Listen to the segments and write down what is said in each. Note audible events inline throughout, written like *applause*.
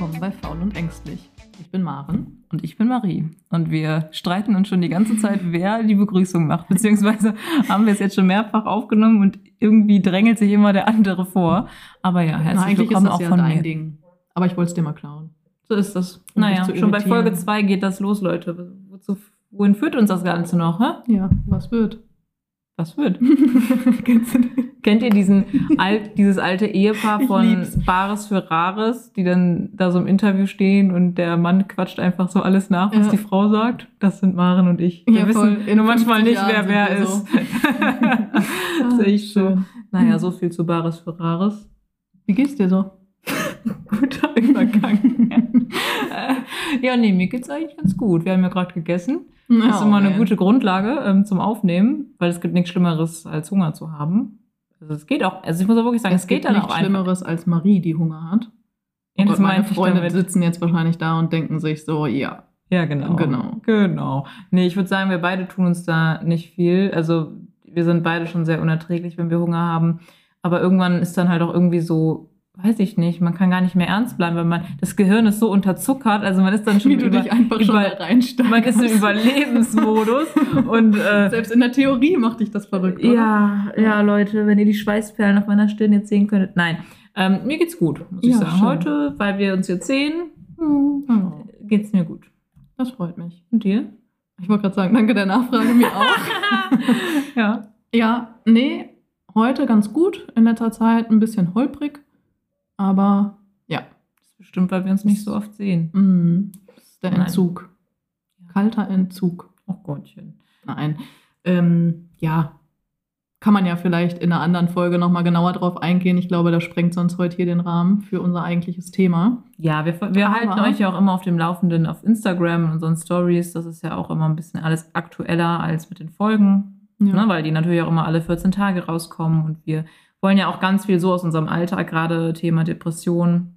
willkommen bei Faul und Ängstlich. Ich bin Maren. Und ich bin Marie. Und wir streiten uns schon die ganze Zeit, *laughs* wer die Begrüßung macht. Beziehungsweise haben wir es jetzt schon mehrfach aufgenommen und irgendwie drängelt sich immer der andere vor. Aber ja, herzlich Na, eigentlich willkommen ist das auch ja von dein mir. Ding. Aber ich wollte es dir mal klauen. So ist das. Um naja, schon bei. Folge 2 geht das los, Leute. Wozu, wohin führt uns das Ganze noch? Hä? Ja, was wird? Was wird? *laughs* Kennt ihr diesen alt, *laughs* dieses alte Ehepaar von. Bares für Rares, die dann da so im Interview stehen und der Mann quatscht einfach so alles nach, was Ja. die Frau sagt? Das sind Maren und ich. Ja, Wir wissen voll. In nur manchmal 50 nicht, wer Jahren wer ist. wir das ist echt so. *laughs* Naja, so viel zu Bares für Rares. Wie geht's dir so? Guter Übergang. *laughs* Ja, nee, mir geht's eigentlich ganz gut. Wir haben ja gerade gegessen. Das ist immer eine gute Grundlage ähm, zum Aufnehmen, weil es gibt nichts Schlimmeres, als Hunger zu haben. Also es geht auch, also ich muss auch wirklich sagen, es, Es geht dann nichts auch einfach. Schlimmeres als Marie, die Hunger hat. Ja, das meine Freunde sitzen jetzt wahrscheinlich da und denken sich so, ja. Ja, genau. Genau. Genau. Nee, ich würde sagen, wir beide tun uns da nicht viel. Also wir sind beide schon sehr unerträglich, wenn wir Hunger haben. Aber irgendwann ist dann halt auch irgendwie so, weiß ich nicht, man kann gar nicht mehr ernst bleiben, weil man, das Gehirn ist so unterzuckert. Also man ist dann schon Wie du über, dich einfach schon über- reinsteigst. man ist im Überlebensmodus *laughs* und äh, Selbst in der Theorie macht dich das verrückt, oder? Ja, ja, Leute, wenn ihr die Schweißperlen auf meiner Stirn jetzt sehen könntet. Nein, ähm, mir geht's gut, muss ich Ja, sagen. schön. Heute, weil wir uns jetzt sehen, Oh, geht's mir gut. das freut mich. Und dir? Ich wollte gerade sagen, danke der Nachfrage, mir auch. *laughs* ja. Ja, nee, heute ganz gut. In letzter Zeit ein bisschen holprig. Aber ja, Das ist bestimmt, weil wir uns nicht so oft sehen. mm, das ist der Nein. Entzug. Kalter Entzug. Oh Gottchen. Nein. Ähm, ja, kann man ja vielleicht in einer anderen Folge nochmal genauer drauf eingehen. Ich glaube, das sprengt sonst heute hier den Rahmen für unser eigentliches Thema. Ja, wir, wir Aber- halten euch ja auch immer auf dem Laufenden auf Instagram und unseren Stories. Das ist ja auch immer ein bisschen alles aktueller als mit den Folgen. Ja. ne, weil die natürlich auch immer alle 14 Tage rauskommen und wir wollen ja auch ganz viel so aus unserem Alltag, gerade Thema Depression.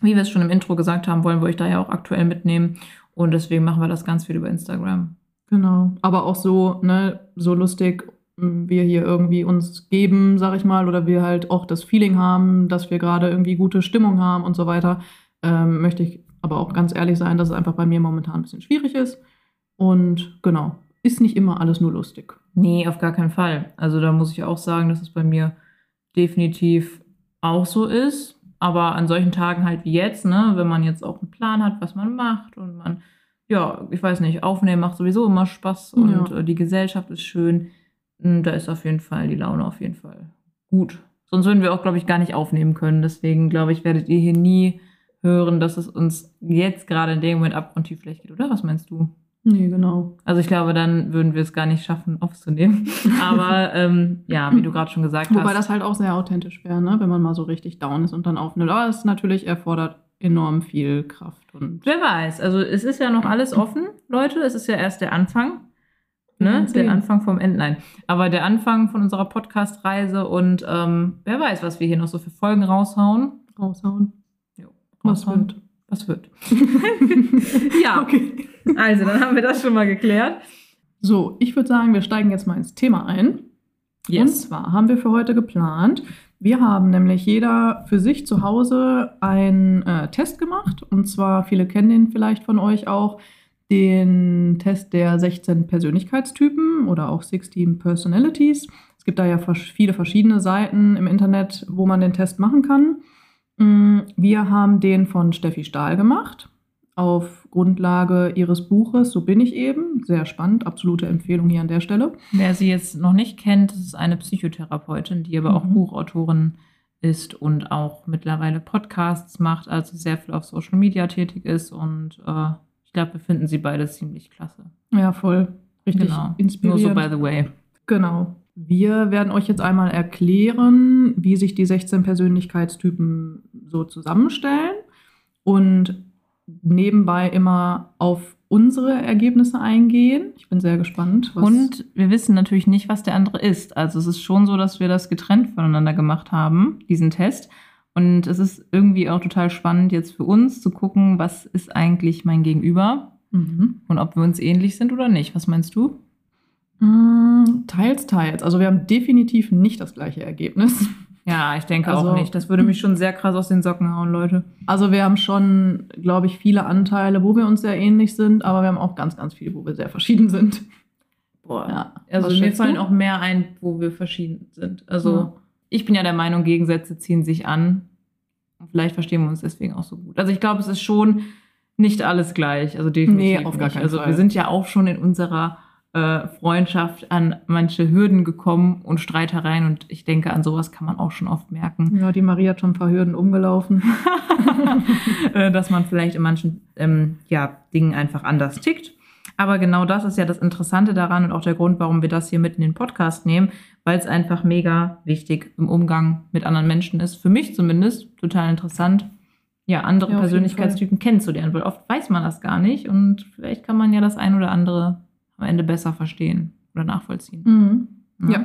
Wie wir es schon im Intro gesagt haben, wollen wir euch da ja auch aktuell mitnehmen und deswegen machen wir das ganz viel über Instagram. Genau. Aber auch so, ne, so lustig m, wir hier irgendwie uns geben, sag ich mal, oder wir halt auch das Feeling haben, dass wir gerade irgendwie gute Stimmung haben und so weiter, ähm, möchte ich aber auch ganz ehrlich sein, dass es einfach bei mir momentan ein bisschen schwierig ist. Und genau, ist nicht immer alles nur lustig. Nee, auf gar keinen Fall. Also da muss ich auch sagen, dass es bei mir definitiv auch so ist. Aber an solchen Tagen halt wie jetzt, ne, wenn man jetzt auch einen Plan hat, was man macht und man, ja, ich weiß nicht, aufnehmen macht sowieso immer Spaß und Ja. äh, die Gesellschaft ist schön. Mm, Da ist auf jeden Fall die Laune auf jeden Fall gut. Sonst würden wir auch, glaube ich, gar nicht aufnehmen können. Deswegen, glaube ich, werdet ihr hier nie hören, dass es uns jetzt gerade in dem Moment abgrundtief schlecht geht, oder? Was meinst du? Nee, genau. Also ich glaube, dann würden wir es gar nicht schaffen, aufzunehmen. *laughs* Aber ähm, ja, wie du gerade schon gesagt Wobei hast. das halt auch sehr authentisch wäre, ne? wenn man mal so richtig down ist und dann aufnimmt. Aber es natürlich erfordert enorm viel Kraft. Und wer weiß. Also es ist ja noch alles offen, Leute. Es ist ja erst der Anfang. Ne? Der Anfang vom Ende. Nein. Aber der Anfang von unserer Podcast-Reise und ähm, wer weiß, was wir hier noch so für Folgen raushauen. raushauen. Jo, Was raushauen. wird? Was wird? *laughs* ja, Okay. also dann haben wir das schon mal geklärt. So, ich würde sagen, wir steigen jetzt mal ins Thema ein. Und zwar haben wir für heute geplant, wir haben nämlich jeder für sich zu Hause einen äh, Test gemacht. Und zwar, viele kennen den vielleicht von euch auch, den Test der 16 Persönlichkeitstypen oder auch 16 Personalities. Es gibt da ja viele verschiedene Seiten im Internet, wo man den Test machen kann. Mm, Wir haben den von Steffi Stahl gemacht auf Grundlage ihres Buches So bin ich eben. Sehr spannend, absolute Empfehlung hier an der Stelle. Wer sie jetzt noch nicht kennt, ist eine Psychotherapeutin, die aber auch Mhm. Buchautorin ist und auch mittlerweile Podcasts macht, also sehr viel auf Social Media tätig ist. Und äh, ich glaube, wir finden sie beide ziemlich klasse. Ja, voll. Richtig genau. Nur inspirierend. so by the way. Genau. Wir werden euch jetzt einmal erklären, wie sich die 16 Persönlichkeitstypen so zusammenstellen und nebenbei immer auf unsere Ergebnisse eingehen. Ich bin sehr gespannt. Und wir wissen natürlich nicht, was der andere ist. Also es ist schon so, dass wir das getrennt voneinander gemacht haben, diesen Test. Und es ist irgendwie auch total spannend jetzt für uns zu gucken, was ist eigentlich mein Gegenüber Mhm. und ob wir uns ähnlich sind oder nicht. Was meinst du? Mm, Teils, teils. Also wir haben definitiv nicht das gleiche Ergebnis. Ja, ich denke Also- auch nicht. Das würde mich schon sehr krass aus den Socken hauen, Leute. Also wir haben schon, glaube ich, viele Anteile, wo wir uns sehr ähnlich sind, aber wir haben auch ganz, ganz viele, wo wir sehr verschieden sind. Boah. Ja. Also mir fallen du? auch mehr ein, wo wir verschieden sind. Also Ja. ich bin ja der Meinung, Gegensätze ziehen sich an. Und vielleicht verstehen wir uns deswegen auch so gut. Also ich glaube, es ist schon nicht alles gleich. Also definitiv Nee, auf gar nicht. keinen Also Fall. wir sind ja auch schon in unserer äh, Freundschaft an manche Hürden gekommen und Streitereien. Und ich denke, an sowas kann man auch schon oft merken. Ja, die Maria hat schon ein paar Hürden umgelaufen. *laughs* äh, dass man vielleicht in manchen ähm, ja, Dingen einfach anders tickt. Aber genau das ist ja das Interessante daran und auch der Grund, warum wir das hier mit in den Podcast nehmen, weil es einfach mega wichtig im Umgang mit anderen Menschen ist. Für mich zumindest total interessant, ja, andere Ja, Persönlichkeitstypen kennenzulernen, weil oft weiß man das gar nicht und vielleicht kann man ja das ein oder andere am Ende besser verstehen oder nachvollziehen. Mhm. Ja,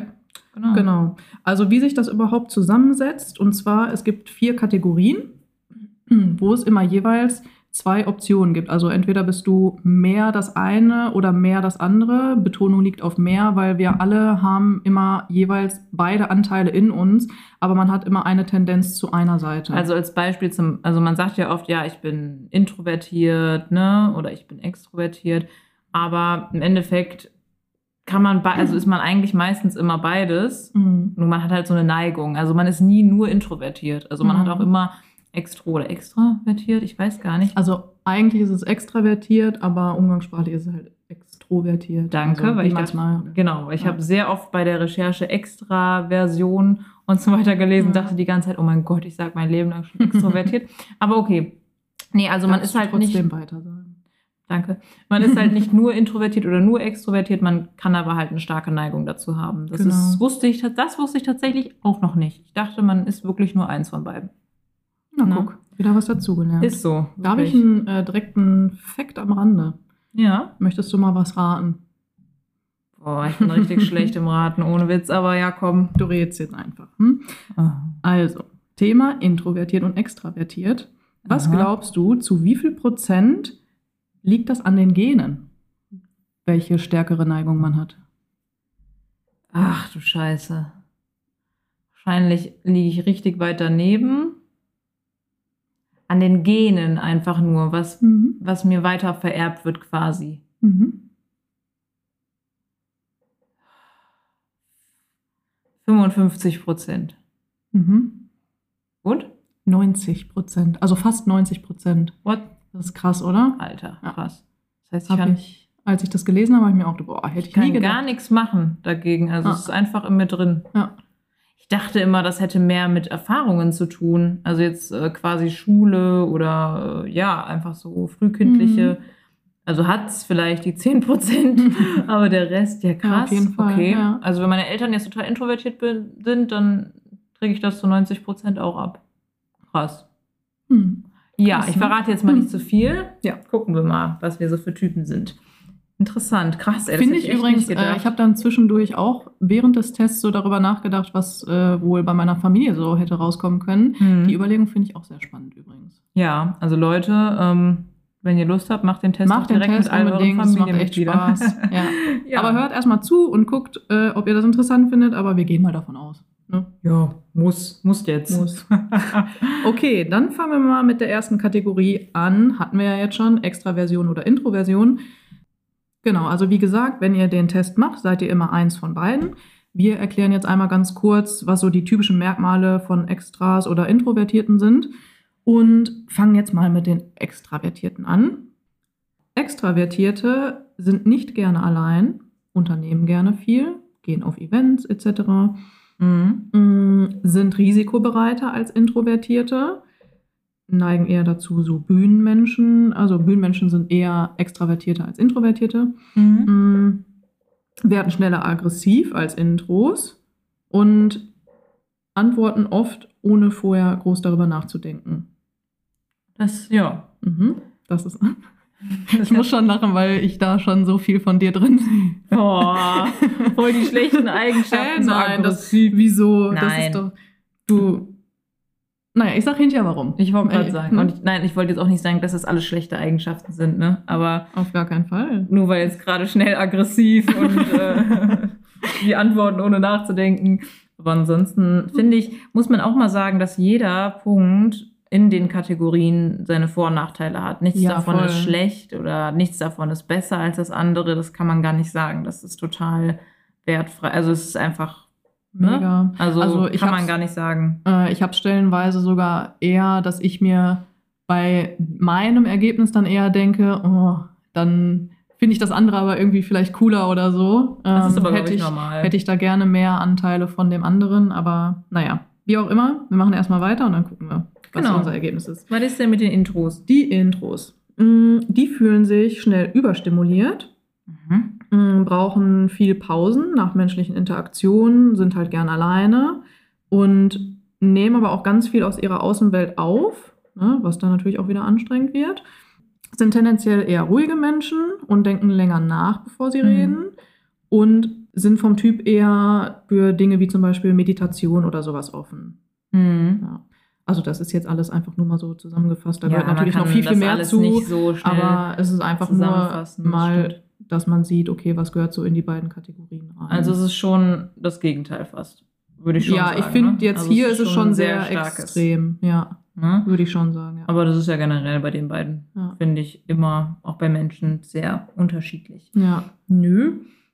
genau. Genau. Also wie sich das überhaupt zusammensetzt, und zwar es gibt vier Kategorien, *clears throat* wo es immer jeweils zwei Optionen gibt. Also entweder bist du mehr das eine oder mehr das andere. Betonung liegt auf mehr, weil wir alle haben immer jeweils beide Anteile in uns, aber man hat immer eine Tendenz zu einer Seite. Also als Beispiel zum, also man sagt ja oft, ja, ich bin introvertiert, ne, oder ich bin extrovertiert, aber im Endeffekt kann man, also ist man eigentlich meistens immer beides. Mhm. Nur man hat halt so eine Neigung. Also man ist nie nur introvertiert. Also man Mhm. hat auch immer extro oder extravertiert, ich weiß gar nicht. Also eigentlich ist es extravertiert, aber umgangssprachlich ist es halt extrovertiert. Danke, also, weil ich das mal. Genau, ich Ja. habe sehr oft bei der Recherche Extraversion und so weiter gelesen, Ja. dachte die ganze Zeit, oh mein Gott, ich sage mein Leben lang schon *laughs* extrovertiert. Aber okay. Nee, also man Darfst ist halt nicht trotzdem weiter sagen. Danke. Man ist halt *laughs* nicht nur introvertiert oder nur extrovertiert, man kann aber halt eine starke Neigung dazu haben. Das, Genau. ist, wusste ich, das wusste ich tatsächlich auch noch nicht. Ich dachte, man ist wirklich nur eins von beiden. Na Na? guck, wieder was dazugelernt. Ist so. Da habe ich einen äh, direkten Fact am Rande. Ja. Möchtest du mal was raten? Boah, ich bin richtig *laughs* schlecht im Raten, ohne Witz, aber ja, komm. Du redest jetzt einfach. Hm? Also, Thema introvertiert und extravertiert. Was Aha. glaubst du, zu wie viel Prozent liegt das an den Genen? Welche stärkere Neigung man hat? Ach du Scheiße. Wahrscheinlich liege ich richtig weit daneben. An den Genen einfach nur, was, Mhm. was mir weiter vererbt wird quasi. Mhm. 55 Prozent. Mhm. Und? 90 Prozent, also fast 90 Prozent. What? Das ist krass, oder? Alter, Ja. krass. Das heißt, ich Hab kann, ich, als ich das gelesen habe, habe ich mir auch gedacht, boah, hätte ich, ich kann nie gedacht. gar nichts machen dagegen. Also Ah. es ist einfach in mir drin. Ja. Ich dachte immer, das hätte mehr mit Erfahrungen zu tun. Also jetzt äh, quasi Schule oder äh, ja, einfach so frühkindliche. Mhm. Also hat es vielleicht die 10 Prozent, *laughs* aber der Rest, ja krass. auf jeden Fall, okay. ja. Also wenn meine Eltern jetzt total introvertiert bin, sind, dann kriege ich das zu 90 Prozent auch ab. Krass. Hm. Ja, Krass, ich ne? verrate jetzt mal nicht zu viel. Ja. Gucken wir mal, was wir so für Typen sind. Interessant, krass. Finde ich übrigens, äh, ich habe dann zwischendurch auch während des Tests so darüber nachgedacht, was äh, wohl bei meiner Familie so hätte rauskommen können. Hm. Die Überlegung finde ich auch sehr spannend übrigens. Ja, also Leute, ähm, wenn ihr Lust habt, macht den Test Macht den direkt Test mit all euren es macht echt Familienmitgliedern. Spaß. *laughs* Ja. ja. Aber hört erstmal zu und guckt, äh, ob ihr das interessant findet, aber wir gehen mal davon aus. Ne? Ja, muss, muss jetzt. Muss. *laughs* Okay, dann fangen wir mal mit der ersten Kategorie an. Hatten wir ja jetzt schon, Extraversion oder Introversion. Genau, also wie gesagt, wenn ihr den Test macht, seid ihr immer eins von beiden. Wir erklären jetzt einmal ganz kurz, was so die typischen Merkmale von Extras oder Introvertierten sind und fangen jetzt mal mit den Extravertierten an. Extravertierte sind nicht gerne allein, unternehmen gerne viel, gehen auf Events etc. Mhm. Mm, sind risikobereiter als Introvertierte, neigen eher dazu, so Bühnenmenschen, also Bühnenmenschen sind eher Extravertierte als Introvertierte, Mhm. mm, werden schneller aggressiv als Intros und antworten oft, ohne vorher groß darüber nachzudenken. Das, ja. Mhm, das ist. Das *laughs* Ich muss schon lachen, weil ich da schon so viel von dir drin sehe. Boah, voll die schlechten Eigenschaften. Äh, nein, das, wieso? Das Nein. ist doch. Du. Naja, ich sag hinterher warum. Ich wollte gerade Ey, sagen. ne? Und ich, nein, ich wollte jetzt auch nicht sagen, dass das alles schlechte Eigenschaften sind, ne? Aber Auf gar keinen Fall. nur weil jetzt gerade schnell aggressiv und äh, *laughs* die antworten ohne nachzudenken. Aber ansonsten finde ich, muss man auch mal sagen, dass jeder Punkt in den Kategorien seine Vor- und Nachteile hat. Nichts Ja, davon voll. ist schlecht oder nichts davon ist besser als das andere. Das kann man gar nicht sagen. Das ist total wertfrei. Also es ist einfach, ne? Mega. Also, Also ich kann man gar nicht sagen. Äh, ich habe stellenweise sogar eher, dass ich mir bei meinem Ergebnis dann eher denke, oh, dann finde ich das andere aber irgendwie vielleicht cooler oder so. Das ist Ähm, aber, glaube hätte ich, normal. hätte ich da gerne mehr Anteile von dem anderen, aber naja, wie auch immer, wir machen erstmal weiter und dann gucken wir, was Genau. unser Ergebnis ist. Was ist denn mit den Intros? Die Intros. Mm, Die fühlen sich schnell überstimuliert, Mhm. mm, brauchen viel Pausen nach menschlichen Interaktionen, sind halt gern alleine und nehmen aber auch ganz viel aus ihrer Außenwelt auf, ne, was dann natürlich auch wieder anstrengend wird. Sind tendenziell eher ruhige Menschen und denken länger nach, bevor sie Mhm. reden und sind vom Typ eher für Dinge wie zum Beispiel Meditation oder sowas offen. Mhm. Ja. Also das ist jetzt alles einfach nur mal so zusammengefasst. Da Ja, gehört natürlich noch viel, viel mehr zu. so Aber es ist einfach nur mal, stimmt. dass man sieht, okay, was gehört so in die beiden Kategorien rein. Also es ist schon das Gegenteil fast. Würde ich schon ja, sagen. ich finde ne? jetzt Also hier ist es schon sehr, starkes, extrem. Ja, Ne? würde ich schon sagen. Ja. Aber das ist ja generell bei den beiden, ja. finde ich, immer auch bei Menschen sehr unterschiedlich. ja. Nö.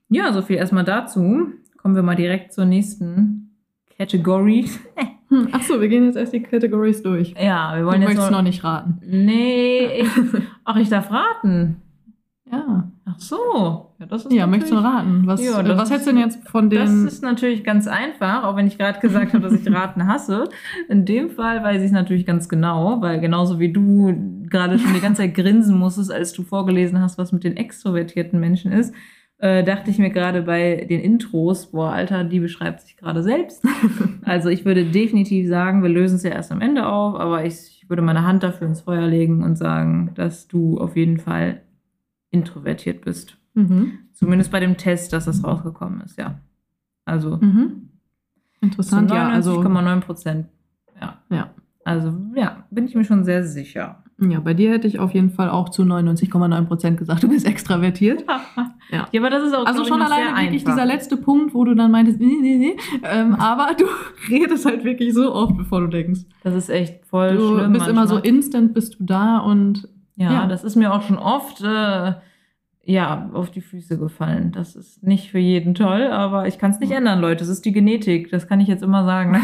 Ja, so viel erstmal dazu. Kommen wir mal direkt zur nächsten Category. *laughs* Hm, Achso, wir gehen jetzt erst die Categories durch. Ja, wir Du wollen jetzt möchtest noch, noch nicht raten. Nee, ich, *laughs* ach, ich darf raten. Ja. Ach so. Ja, das ist Ja, möchtest du raten? Was, Ja, das was hättest du denn jetzt von Das den. ist natürlich ganz einfach, auch wenn ich gerade gesagt habe, dass ich Raten hasse. In dem Fall weiß ich es natürlich ganz genau, weil genauso wie du gerade schon die ganze Zeit grinsen musstest, als du vorgelesen hast, was mit den extrovertierten Menschen ist, äh, dachte ich mir gerade bei den Intros, boah, Alter, die beschreibt sich gerade selbst. *laughs* Also ich würde definitiv sagen, wir lösen es ja erst am Ende auf, aber ich, ich würde meine Hand dafür ins Feuer legen und sagen, dass du auf jeden Fall introvertiert bist. mhm. Zumindest bei dem Test, dass das rausgekommen ist, ja. Also Mhm. Interessant, zu ja. Also, 99,9 Prozent. Ja. Ja. Also, ja, bin ich mir schon sehr sicher. Ja, bei dir hätte ich auf jeden Fall auch zu 99,9 Prozent gesagt, du bist extravertiert. *laughs* Ja. Ja, aber das ist auch Also schon alleine wirklich dieser letzte Punkt, wo du dann meintest, nee, nee, nee. Ähm, *laughs* aber du *laughs* redest halt wirklich so oft, bevor du denkst. Das ist echt voll Du schlimm. bist immer so manchmal. instant, bist du da und Ja, ja. das ist mir auch schon oft äh, ja, auf die Füße gefallen. Das ist nicht für jeden toll, aber ich kann es nicht ändern, Leute. Es ist die Genetik. Das kann ich jetzt immer sagen.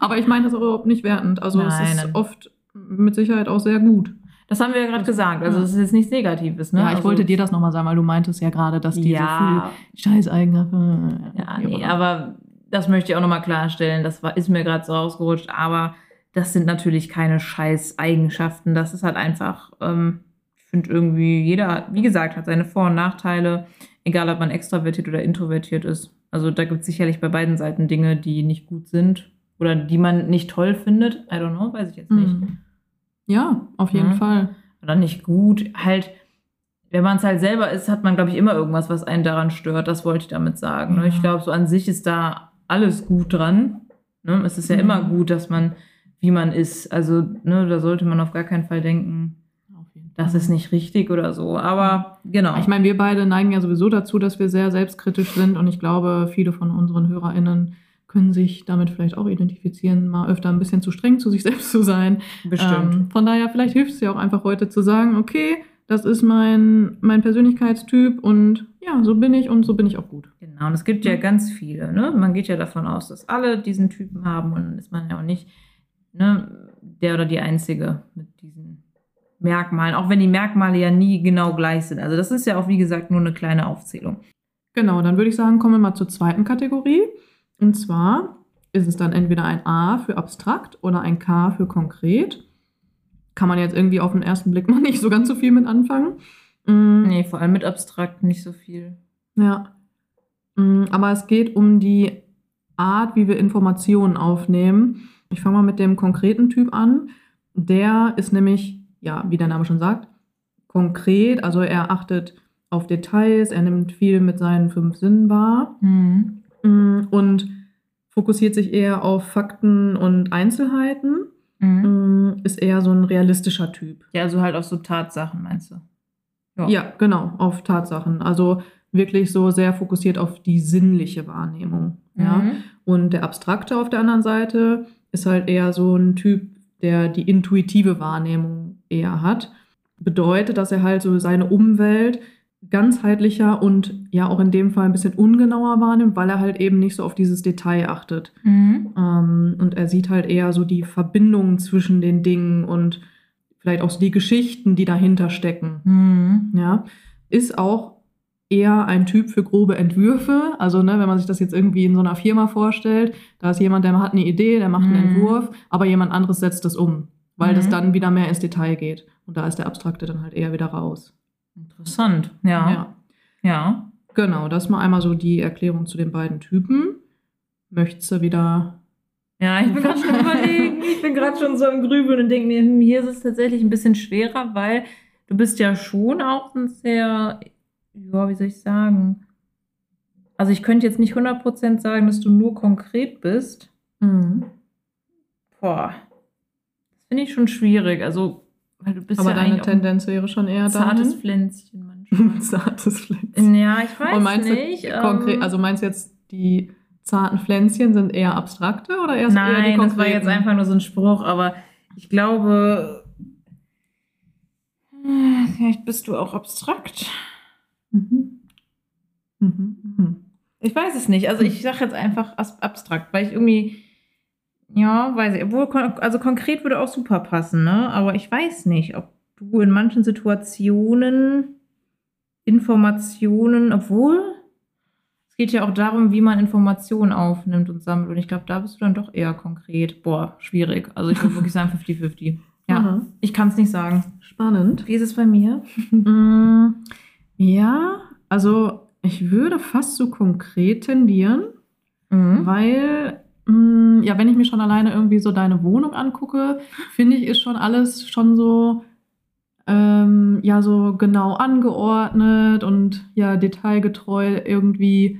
Aber ich meine das auch überhaupt nicht wertend. Also es Nein, ist nein. oft mit Sicherheit auch sehr gut. Das haben wir ja gerade gesagt. Also, es ist jetzt nichts Negatives. Ne? ja, ich also, wollte dir das nochmal sagen, weil du meintest ja gerade, dass die ja, so viel Scheißeigenschaften. Ja, nee, aber das möchte ich auch nochmal klarstellen. Das war, ist mir gerade so rausgerutscht, aber das sind natürlich keine Scheiß-Eigenschaften. Das ist halt einfach, ähm, ich finde irgendwie, jeder, wie gesagt, hat seine Vor- und Nachteile, egal ob man extravertiert oder introvertiert ist. Also da gibt es sicherlich bei beiden Seiten Dinge, die nicht gut sind oder die man nicht toll findet. I don't know, weiß ich jetzt nicht. Mhm. Ja, auf jeden Ja. Fall. Oder nicht gut. Halt, wenn man es halt selber ist, hat man, glaube ich, immer irgendwas, was einen daran stört. Das wollte ich damit sagen. Ne? Ja. Ich glaube, so an sich ist da alles gut dran. Ne? Es ist ja Mhm. immer gut, dass man, wie man ist. Also, ne, da sollte man auf gar keinen Fall denken, das ist nicht richtig oder so. Aber genau. Ich meine, wir beide neigen ja sowieso dazu, dass wir sehr selbstkritisch sind und ich glaube, viele von unseren HörerInnen können sich damit vielleicht auch identifizieren, mal öfter ein bisschen zu streng zu sich *laughs* selbst zu sein. bestimmt. Ähm, von daher, vielleicht hilft es ja auch einfach heute zu sagen, okay, das ist mein, mein Persönlichkeitstyp und ja, so bin ich und so bin ich auch gut. Genau, und es gibt ja ganz viele. Ne? Man geht ja davon aus, dass alle diesen Typen haben und dann ist man ja auch nicht ne, der oder die Einzige mit diesen Merkmalen, auch wenn die Merkmale ja nie genau gleich sind. Also das ist ja auch, wie gesagt, nur eine kleine Aufzählung. Genau, dann würde ich sagen, kommen wir mal zur zweiten Kategorie. Und zwar ist es dann entweder ein A für abstrakt oder ein K für konkret. Kann man jetzt irgendwie auf den ersten Blick *laughs* mal nicht so ganz so viel mit anfangen. Mm, Nee, vor allem mit abstrakt nicht so viel. Ja. Mm, Aber es geht um die Art, wie wir Informationen aufnehmen. Ich fange mal mit dem konkreten Typ an. Der ist nämlich, ja, wie der Name schon sagt, konkret. Also er achtet auf Details, er nimmt viel mit seinen fünf Sinnen wahr Mhm. Mm, und fokussiert sich eher auf Fakten und Einzelheiten. Mhm. Mm, Ist eher so ein realistischer Typ. Ja, also halt auf so Tatsachen, meinst du? Ja, genau, auf Tatsachen. Also wirklich so sehr fokussiert auf die sinnliche Wahrnehmung. Ja? Mhm. Und der Abstrakte auf der anderen Seite ist halt eher so ein Typ, der die intuitive Wahrnehmung eher hat. Bedeutet, dass er halt so seine Umwelt ganzheitlicher und ja auch in dem Fall ein bisschen ungenauer wahrnimmt, weil er halt eben nicht so auf dieses Detail achtet. Mhm. Ähm, und er sieht halt eher so die Verbindungen zwischen den Dingen und vielleicht auch so die Geschichten, die dahinter stecken. Mhm. Ja, ist auch eher ein Typ für grobe Entwürfe. Also, ne, wenn man sich das jetzt irgendwie in so einer Firma vorstellt, da ist jemand, der hat eine Idee, der macht einen Mhm. Entwurf, aber jemand anderes setzt das um, weil das Mhm. dann wieder mehr ins Detail geht. Und da ist der Abstrakte dann halt eher wieder raus. Interessant, ja. ja. ja. Genau, das mal einmal so die Erklärung zu den beiden Typen. Möchtest du wieder. Ja, ich bin gerade schon *laughs* überlegen. Ich bin gerade schon so im Grübeln und denke mir, hm, hier ist es tatsächlich ein bisschen schwerer, weil du bist ja schon auch ein sehr, ja, wie soll ich sagen? Also ich könnte jetzt nicht 100% sagen, dass du nur konkret bist. Mhm. Boah, das finde ich schon schwierig. Also, weil du bist Aber ja deine Tendenz wäre schon eher ein zartes dahin. Pflänzchen manchmal. *laughs* Zartes Pflänzchen. ja, ich weiß Und meinst nicht. du konkret, ähm, also meinst du jetzt, die zarten Pflänzchen sind eher abstrakte oder eher, eher die Nein, konkreten? das war jetzt einfach nur so ein Spruch, aber ich glaube, vielleicht bist du auch abstrakt. Mhm. Mhm. Mhm. Ich weiß es nicht. Also ich sage jetzt einfach abstrakt, weil ich irgendwie, ja, weiß ich, obwohl, also konkret würde auch super passen, ne? Aber ich weiß nicht, ob du in manchen Situationen Informationen, obwohl es geht ja auch darum, wie man Informationen aufnimmt und sammelt. Und ich glaube, da bist du dann doch eher konkret. Boah, schwierig. Also ich würde wirklich sagen 50-50. Ja, Aha. ich kann es nicht sagen. Spannend. Wie ist es bei mir? *laughs* Mm, Ja, also ich würde fast so konkret tendieren, Mhm. weil, ja, wenn ich mir schon alleine irgendwie so deine Wohnung angucke, finde ich, ist schon alles schon so, ähm, ja, so genau angeordnet und ja, detailgetreu irgendwie,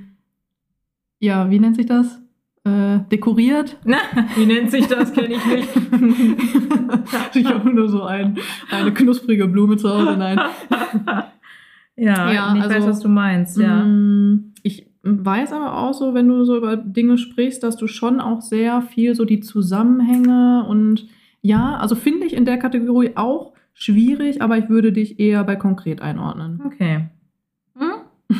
ja, wie nennt sich das? Äh, dekoriert. Na, *laughs* wie nennt sich das? Kenne ich nicht. *laughs* ich habe nur so ein, eine knusprige Blume zu Hause. Nein. ja, Ja, ich also- weiß, was du meinst, ja. Mm, Ich weiß aber auch so, wenn du so über Dinge sprichst, dass du schon auch sehr viel so die Zusammenhänge und ja, also finde ich in der Kategorie auch schwierig, aber ich würde dich eher bei konkret einordnen. Okay. Hm?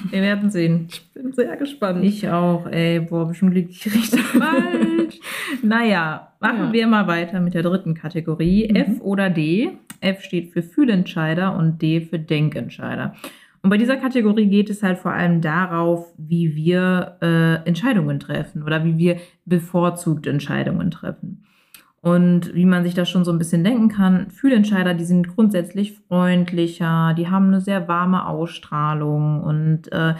Wir werden sehen. Ich bin sehr gespannt. Ich auch, ey. Boah, bestimmt liegt ich richtig *laughs* falsch. naja, machen Ja. wir mal weiter mit der dritten Kategorie. Mhm. F oder D. F steht für Fühlentscheider und D für Denkentscheider. Und bei dieser Kategorie geht es halt vor allem darauf, wie wir äh, Entscheidungen treffen oder wie wir bevorzugt Entscheidungen treffen. Und wie man sich das schon so ein bisschen denken kann, Fühlentscheider, die sind grundsätzlich freundlicher, die haben eine sehr warme Ausstrahlung und äh,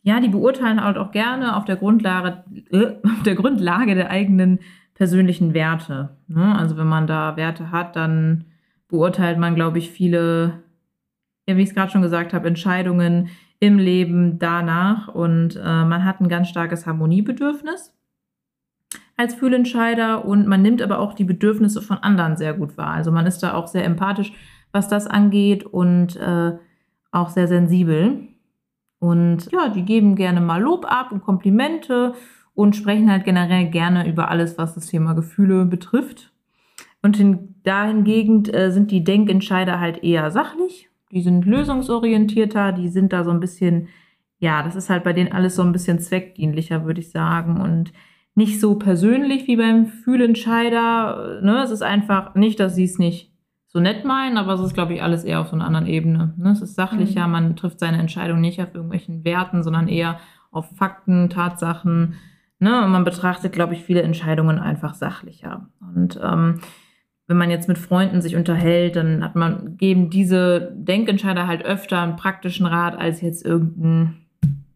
ja, die beurteilen halt auch gerne auf der Grundlage, äh, auf der Grundlage der eigenen persönlichen Werte. Ne? Also wenn man da Werte hat, dann beurteilt man, glaube ich, viele, ja, wie ich es gerade schon gesagt habe, Entscheidungen im Leben danach und äh, man hat ein ganz starkes Harmoniebedürfnis als Fühlentscheider und man nimmt aber auch die Bedürfnisse von anderen sehr gut wahr. Also man ist da auch sehr empathisch, was das angeht und äh, auch sehr sensibel. Und ja, die geben gerne mal Lob ab und Komplimente und sprechen halt generell gerne über alles, was das Thema Gefühle betrifft. Und hin, dahingegen äh, sind die Denkentscheider halt eher sachlich. Die sind lösungsorientierter, die sind da so ein bisschen, ja, das ist halt bei denen alles so ein bisschen zweckdienlicher, würde ich sagen. Und nicht so persönlich wie beim Fühlentscheider. Ne? Es ist einfach nicht, dass sie es nicht so nett meinen, aber es ist, glaube ich, alles eher auf so einer anderen Ebene. Ne? Es ist sachlicher, Mhm. man trifft seine Entscheidung nicht auf irgendwelchen Werten, sondern eher auf Fakten, Tatsachen. Ne? Und man betrachtet, glaube ich, viele Entscheidungen einfach sachlicher. Und ähm, wenn man jetzt mit Freunden sich unterhält, dann hat man, geben diese Denkentscheider halt öfter einen praktischen Rat als jetzt irgendein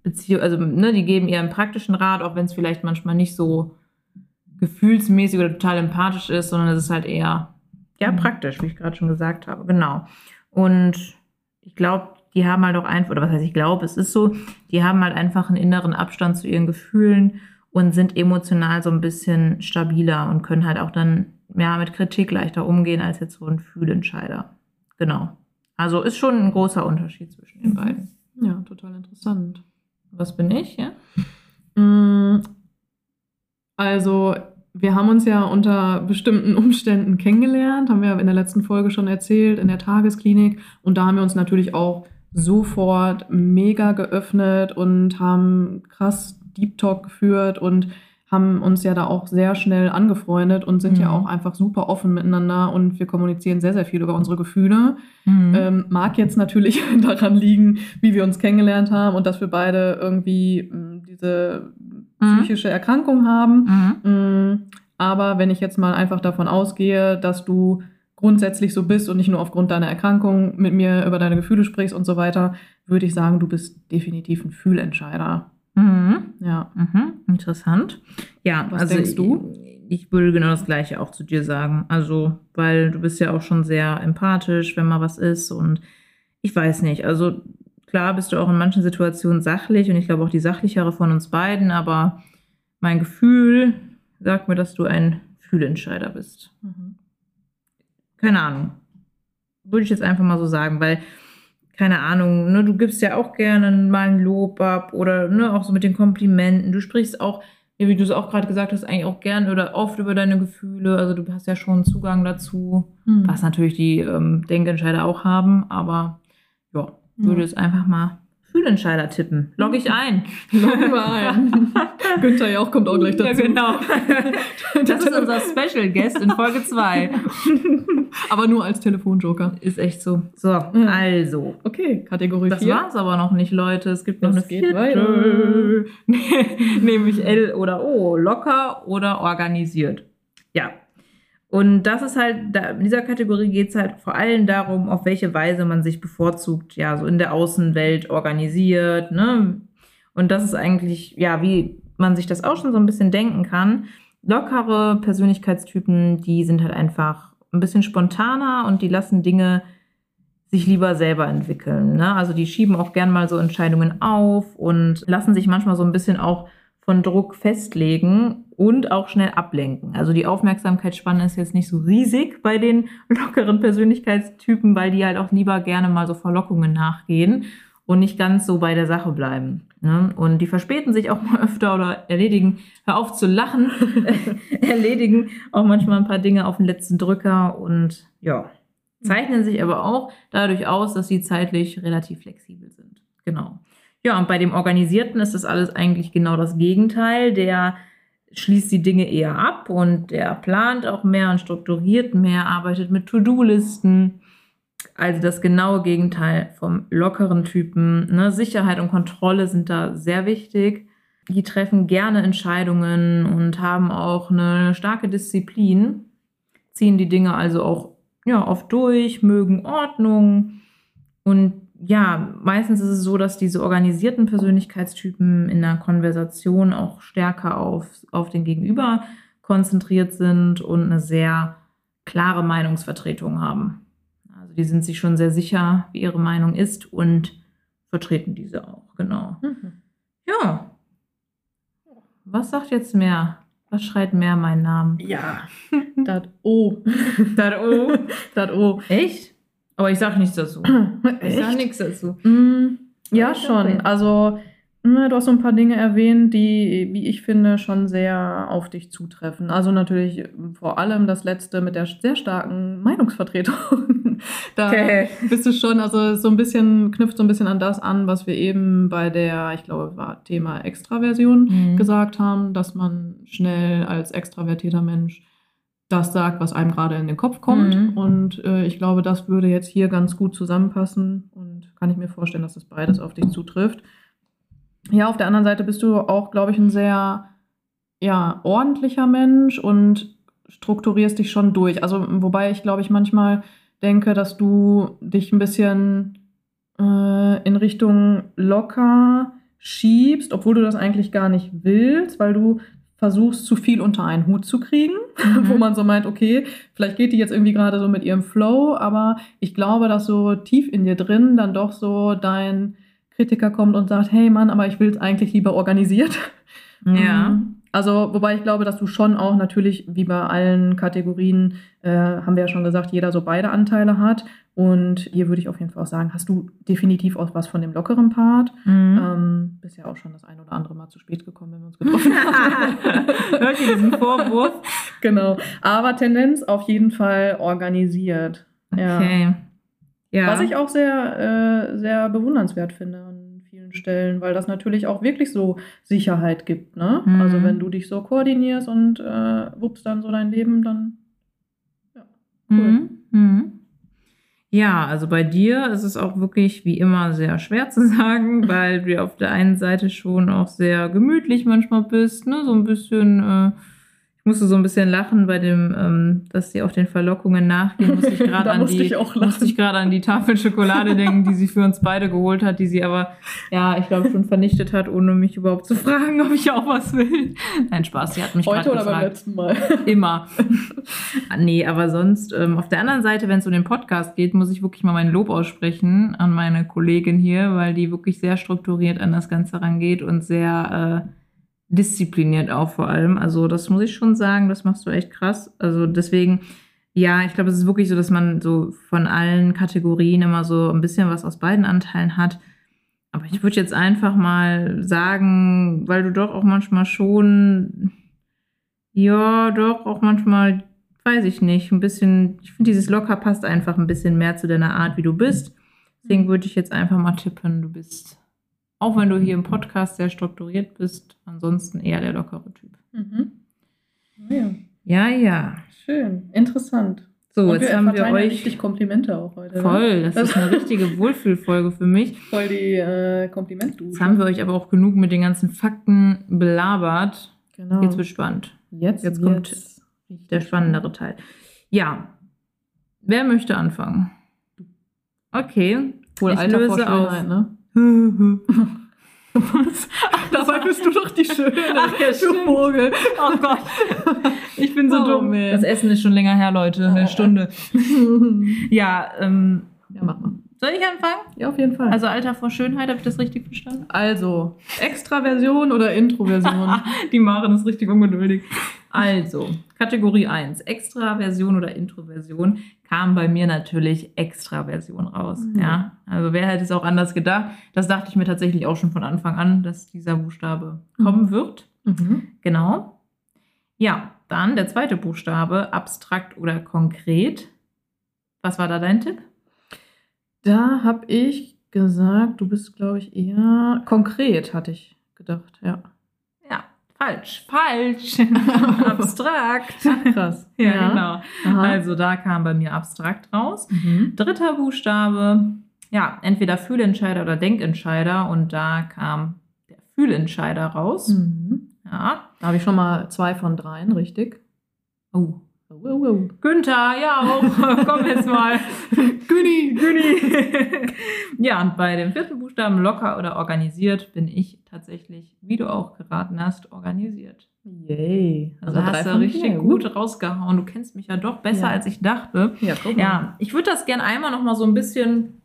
Beziehung, also ne, die geben eher einen praktischen Rat, auch wenn es vielleicht manchmal nicht so gefühlsmäßig oder total empathisch ist, sondern es ist halt eher ja praktisch, wie ich gerade schon gesagt habe, genau. Und ich glaube, die haben halt auch einfach, oder was heißt ich glaube, es ist so, die haben halt einfach einen inneren Abstand zu ihren Gefühlen und sind emotional so ein bisschen stabiler und können halt auch dann ja mit Kritik leichter umgehen als jetzt so ein Fühlentscheider. Genau. Also ist schon ein großer Unterschied zwischen den Mhm. beiden. Ja, total interessant. Was bin ich, ja? Mm, Also, wir haben uns ja unter bestimmten Umständen kennengelernt, haben wir in der letzten Folge schon erzählt, in der Tagesklinik. Und da haben wir uns natürlich auch sofort mega geöffnet und haben krass Deep Talk geführt und haben uns ja da auch sehr schnell angefreundet und sind mhm. ja auch einfach super offen miteinander und wir kommunizieren sehr, sehr viel über unsere Gefühle. Mhm. Ähm, mag jetzt natürlich *laughs* daran liegen, wie wir uns kennengelernt haben und dass wir beide irgendwie äh, diese mhm. psychische Erkrankung haben. Mhm. Mm, aber wenn ich jetzt mal einfach davon ausgehe, dass du grundsätzlich so bist und nicht nur aufgrund deiner Erkrankung mit mir über deine Gefühle sprichst und so weiter, würde ich sagen, du bist definitiv ein Fühlentscheider. Mhm. Ja. Mhm. Interessant. Ja, was also denkst du? Ich, ich würde genau das Gleiche auch zu dir sagen. Also, weil du bist ja auch schon sehr empathisch, wenn mal was ist und ich weiß nicht. Also klar bist du auch in manchen Situationen sachlich und ich glaube auch die sachlichere von uns beiden, aber mein Gefühl sagt mir, dass du ein Fühlentscheider bist. Mhm. Keine Ahnung. Würde ich jetzt einfach mal so sagen, weil keine Ahnung, ne, du gibst ja auch gerne mal ein Lob ab oder ne, auch so mit den Komplimenten. Du sprichst auch, wie du es auch gerade gesagt hast, eigentlich auch gerne oder oft über deine Gefühle. Also du hast ja schon Zugang dazu, hm. was natürlich die ähm, Denkentscheider auch haben, aber ja, würde es einfach mal Fühlentscheider tippen. Log ich ein. Log mal ein. *laughs* Günther Jauch kommt auch gleich dazu. Ja, genau. *laughs* Das ist unser Special Guest in Folge 2. *laughs* Aber nur als Telefonjoker. Ist echt so. So, also. Okay, Kategorie Das vier. war's aber noch nicht, Leute. Es gibt noch das eine vierte. Nämlich L oder O. Locker oder organisiert. Ja, und das ist halt, da, in dieser Kategorie geht es halt vor allem darum, auf welche Weise man sich bevorzugt, ja, so in der Außenwelt organisiert, ne? Und das ist eigentlich, ja, wie man sich das auch schon so ein bisschen denken kann. Lockere Persönlichkeitstypen, die sind halt einfach ein bisschen spontaner und die lassen Dinge sich lieber selber entwickeln. Ne? Also die schieben auch gern mal so Entscheidungen auf und lassen sich manchmal so ein bisschen auch von Druck festlegen und auch schnell ablenken. Also die Aufmerksamkeitsspanne ist jetzt nicht so riesig bei den *laughs* lockeren Persönlichkeitstypen, weil die halt auch lieber gerne mal so Verlockungen nachgehen und nicht ganz so bei der Sache bleiben. Ne? Und die verspäten sich auch *laughs* mal öfter oder erledigen, hör auf zu lachen, *laughs* erledigen auch manchmal ein paar Dinge auf den letzten Drücker und ja, zeichnen sich aber auch dadurch aus, dass sie zeitlich relativ flexibel sind. Genau. Ja, und bei dem Organisierten ist das alles eigentlich genau das Gegenteil. Der schließt die Dinge eher ab und der plant auch mehr und strukturiert mehr, arbeitet mit To-Do-Listen. Also das genaue Gegenteil vom lockeren Typen. Ne? Sicherheit und Kontrolle sind da sehr wichtig. Die treffen gerne Entscheidungen und haben auch eine starke Disziplin, ziehen die Dinge also auch ja, oft durch, mögen Ordnung und ja, meistens ist es so, dass diese organisierten Persönlichkeitstypen in der Konversation auch stärker auf, auf den Gegenüber konzentriert sind und eine sehr klare Meinungsvertretung haben. Also die sind sich schon sehr sicher, wie ihre Meinung ist und vertreten diese auch, genau. Mhm. Ja. Was sagt jetzt mehr? Was schreit mehr meinen Namen? Ja. *laughs* Dat O. Dat O. *laughs* Dat O. Echt? Aber ich sage nichts dazu. *clears throat* ich sage nichts dazu. Mm, ja, schon. Also, na, ne, du hast so ein paar Dinge erwähnt, die, wie ich finde, schon sehr auf dich zutreffen. Also natürlich vor allem das letzte mit der sehr starken Meinungsvertretung. *laughs* da okay. bist du schon, also so ein bisschen, knüpft so ein bisschen an das an, was wir eben bei der, ich glaube, war Thema Extraversion mhm. gesagt haben, dass man schnell als extravertierter Mensch das sagt, was einem gerade in den Kopf kommt. Mhm. Und äh, ich glaube, das würde jetzt hier ganz gut zusammenpassen und kann ich mir vorstellen, dass das beides auf dich zutrifft. Ja, auf der anderen Seite bist du auch, glaube ich, ein sehr ja, ordentlicher Mensch und strukturierst dich schon durch. Also, wobei ich, glaube ich, manchmal denke, dass du dich ein bisschen äh, in Richtung locker schiebst, obwohl du das eigentlich gar nicht willst, weil du versuchst, zu viel unter einen Hut zu kriegen, *laughs* mhm. wo man so meint, okay, vielleicht geht die jetzt irgendwie gerade so mit ihrem Flow, aber ich glaube, dass so tief in dir drin dann doch so dein Kritiker kommt und sagt, hey Mann, aber ich will es eigentlich lieber organisiert. Ja. Mhm. *laughs* Also, wobei ich glaube, dass du schon auch natürlich, wie bei allen Kategorien, äh, haben wir ja schon gesagt, jeder so beide Anteile hat. Und hier würde ich auf jeden Fall auch sagen, hast du definitiv auch was von dem lockeren Part. Mhm. Ähm, bist ja auch schon das ein oder andere Mal zu spät gekommen, wenn wir uns getroffen haben. *laughs* Wirklich diesen Vorwurf. Genau. Aber Tendenz auf jeden Fall organisiert. Okay. Ja. Was ich auch sehr, äh, sehr bewundernswert finde an vielen Stellen, weil das natürlich auch wirklich so Sicherheit gibt. Ne? Mhm. Also wenn du dich so koordinierst und äh, wuppst dann so dein Leben, dann ja, cool. Mhm. Ja, also bei dir ist es auch wirklich wie immer sehr schwer zu *laughs* sagen, weil du auf der einen Seite schon auch sehr gemütlich manchmal bist, ne? so ein bisschen äh, ich musste so ein bisschen lachen bei dem, ähm, dass sie auch den Verlockungen nachgehen. Musste ich *laughs* gerade an die, musste ich gerade an die Tafel Schokolade denken, die sie für uns beide geholt hat, die sie aber, ja, ich glaube schon vernichtet hat, ohne mich überhaupt zu fragen, ob ich auch was will. Nein, Spaß, sie hat mich Heute oder gefragt. beim letzten Mal? *laughs* Immer. nee, aber sonst, ähm, auf der anderen Seite, wenn es um den Podcast geht, muss ich wirklich mal mein Lob aussprechen an meine Kollegin hier, weil die wirklich sehr strukturiert an das Ganze rangeht und sehr, äh, diszipliniert auch vor allem. Also das muss ich schon sagen, das machst du echt krass. Also deswegen, ja, ich glaube, es ist wirklich so, dass man so von allen Kategorien immer so ein bisschen was aus beiden Anteilen hat. Aber ich würde jetzt einfach mal sagen, weil du doch auch manchmal schon, ja, doch auch manchmal, weiß ich nicht, ein bisschen, ich finde, dieses locker passt einfach ein bisschen mehr zu deiner Art, wie du bist. Deswegen würde ich jetzt einfach mal tippen, du bist auch wenn du hier im Podcast sehr strukturiert bist, ansonsten eher der lockere Typ. Mhm. Ja. ja, ja. Schön, interessant. So, Und jetzt wir haben wir euch richtig Komplimente auch heute. Ne? Voll, das, das ist eine richtige *laughs* Wohlfühlfolge für mich. Voll die äh, Komplimente. Jetzt haben wir euch aber auch genug mit den ganzen Fakten belabert. Genau. Jetzt wird spannend. Jetzt, jetzt kommt jetzt der spannendere Teil. Ja, wer möchte anfangen? Okay, Wohl ich Alter löse auf. Ne? Ach, dabei bist du doch die Schöne. *laughs* Ach, ja, du Vogel. Oh Gott. Ich bin so oh, dumm. Man. Das Essen ist schon länger her, Leute. Eine *laughs* Stunde. *laughs* ja, ähm, ja, mach mal. Soll ich anfangen? Ja, auf jeden Fall. Also Alter vor Schönheit, habe ich das richtig verstanden? Also, Extraversion oder Introversion? Die Maren ist richtig ungeduldig. Also, Kategorie 1, Extraversion oder Introversion, kam bei mir natürlich Extraversion raus. Mhm. Ja, also wer hätte es auch anders gedacht? Das dachte ich mir tatsächlich auch schon von Anfang an, dass dieser Buchstabe mhm. kommen wird. Mhm. Genau. Ja, dann der zweite Buchstabe, abstrakt oder konkret. Was war da dein Tipp? Da habe ich gesagt, du bist, glaube ich, eher konkret, hatte ich gedacht, ja. Falsch, falsch. *laughs* abstrakt. Krass. Ja, ja. genau. Aha. Also da kam bei mir abstrakt raus. Mhm. Dritter Buchstabe, ja, entweder Fühlentscheider oder Denkentscheider. Und da kam der Fühlentscheider raus. Mhm. Ja. Da habe ich schon mal zwei von dreien, richtig? Oh. Oh, oh. Günther, ja auch. *laughs* Komm jetzt mal. Günni, Günni. *laughs* ja, und bei dem vierten Buchstaben locker oder organisiert bin ich tatsächlich, wie du auch geraten hast, organisiert. Yay. Also, also hast du richtig gut uh. rausgehauen. Du kennst mich ja doch besser, ja. als ich dachte. Ja, guck mal. ja ich würde das gerne einmal noch mal so ein bisschen,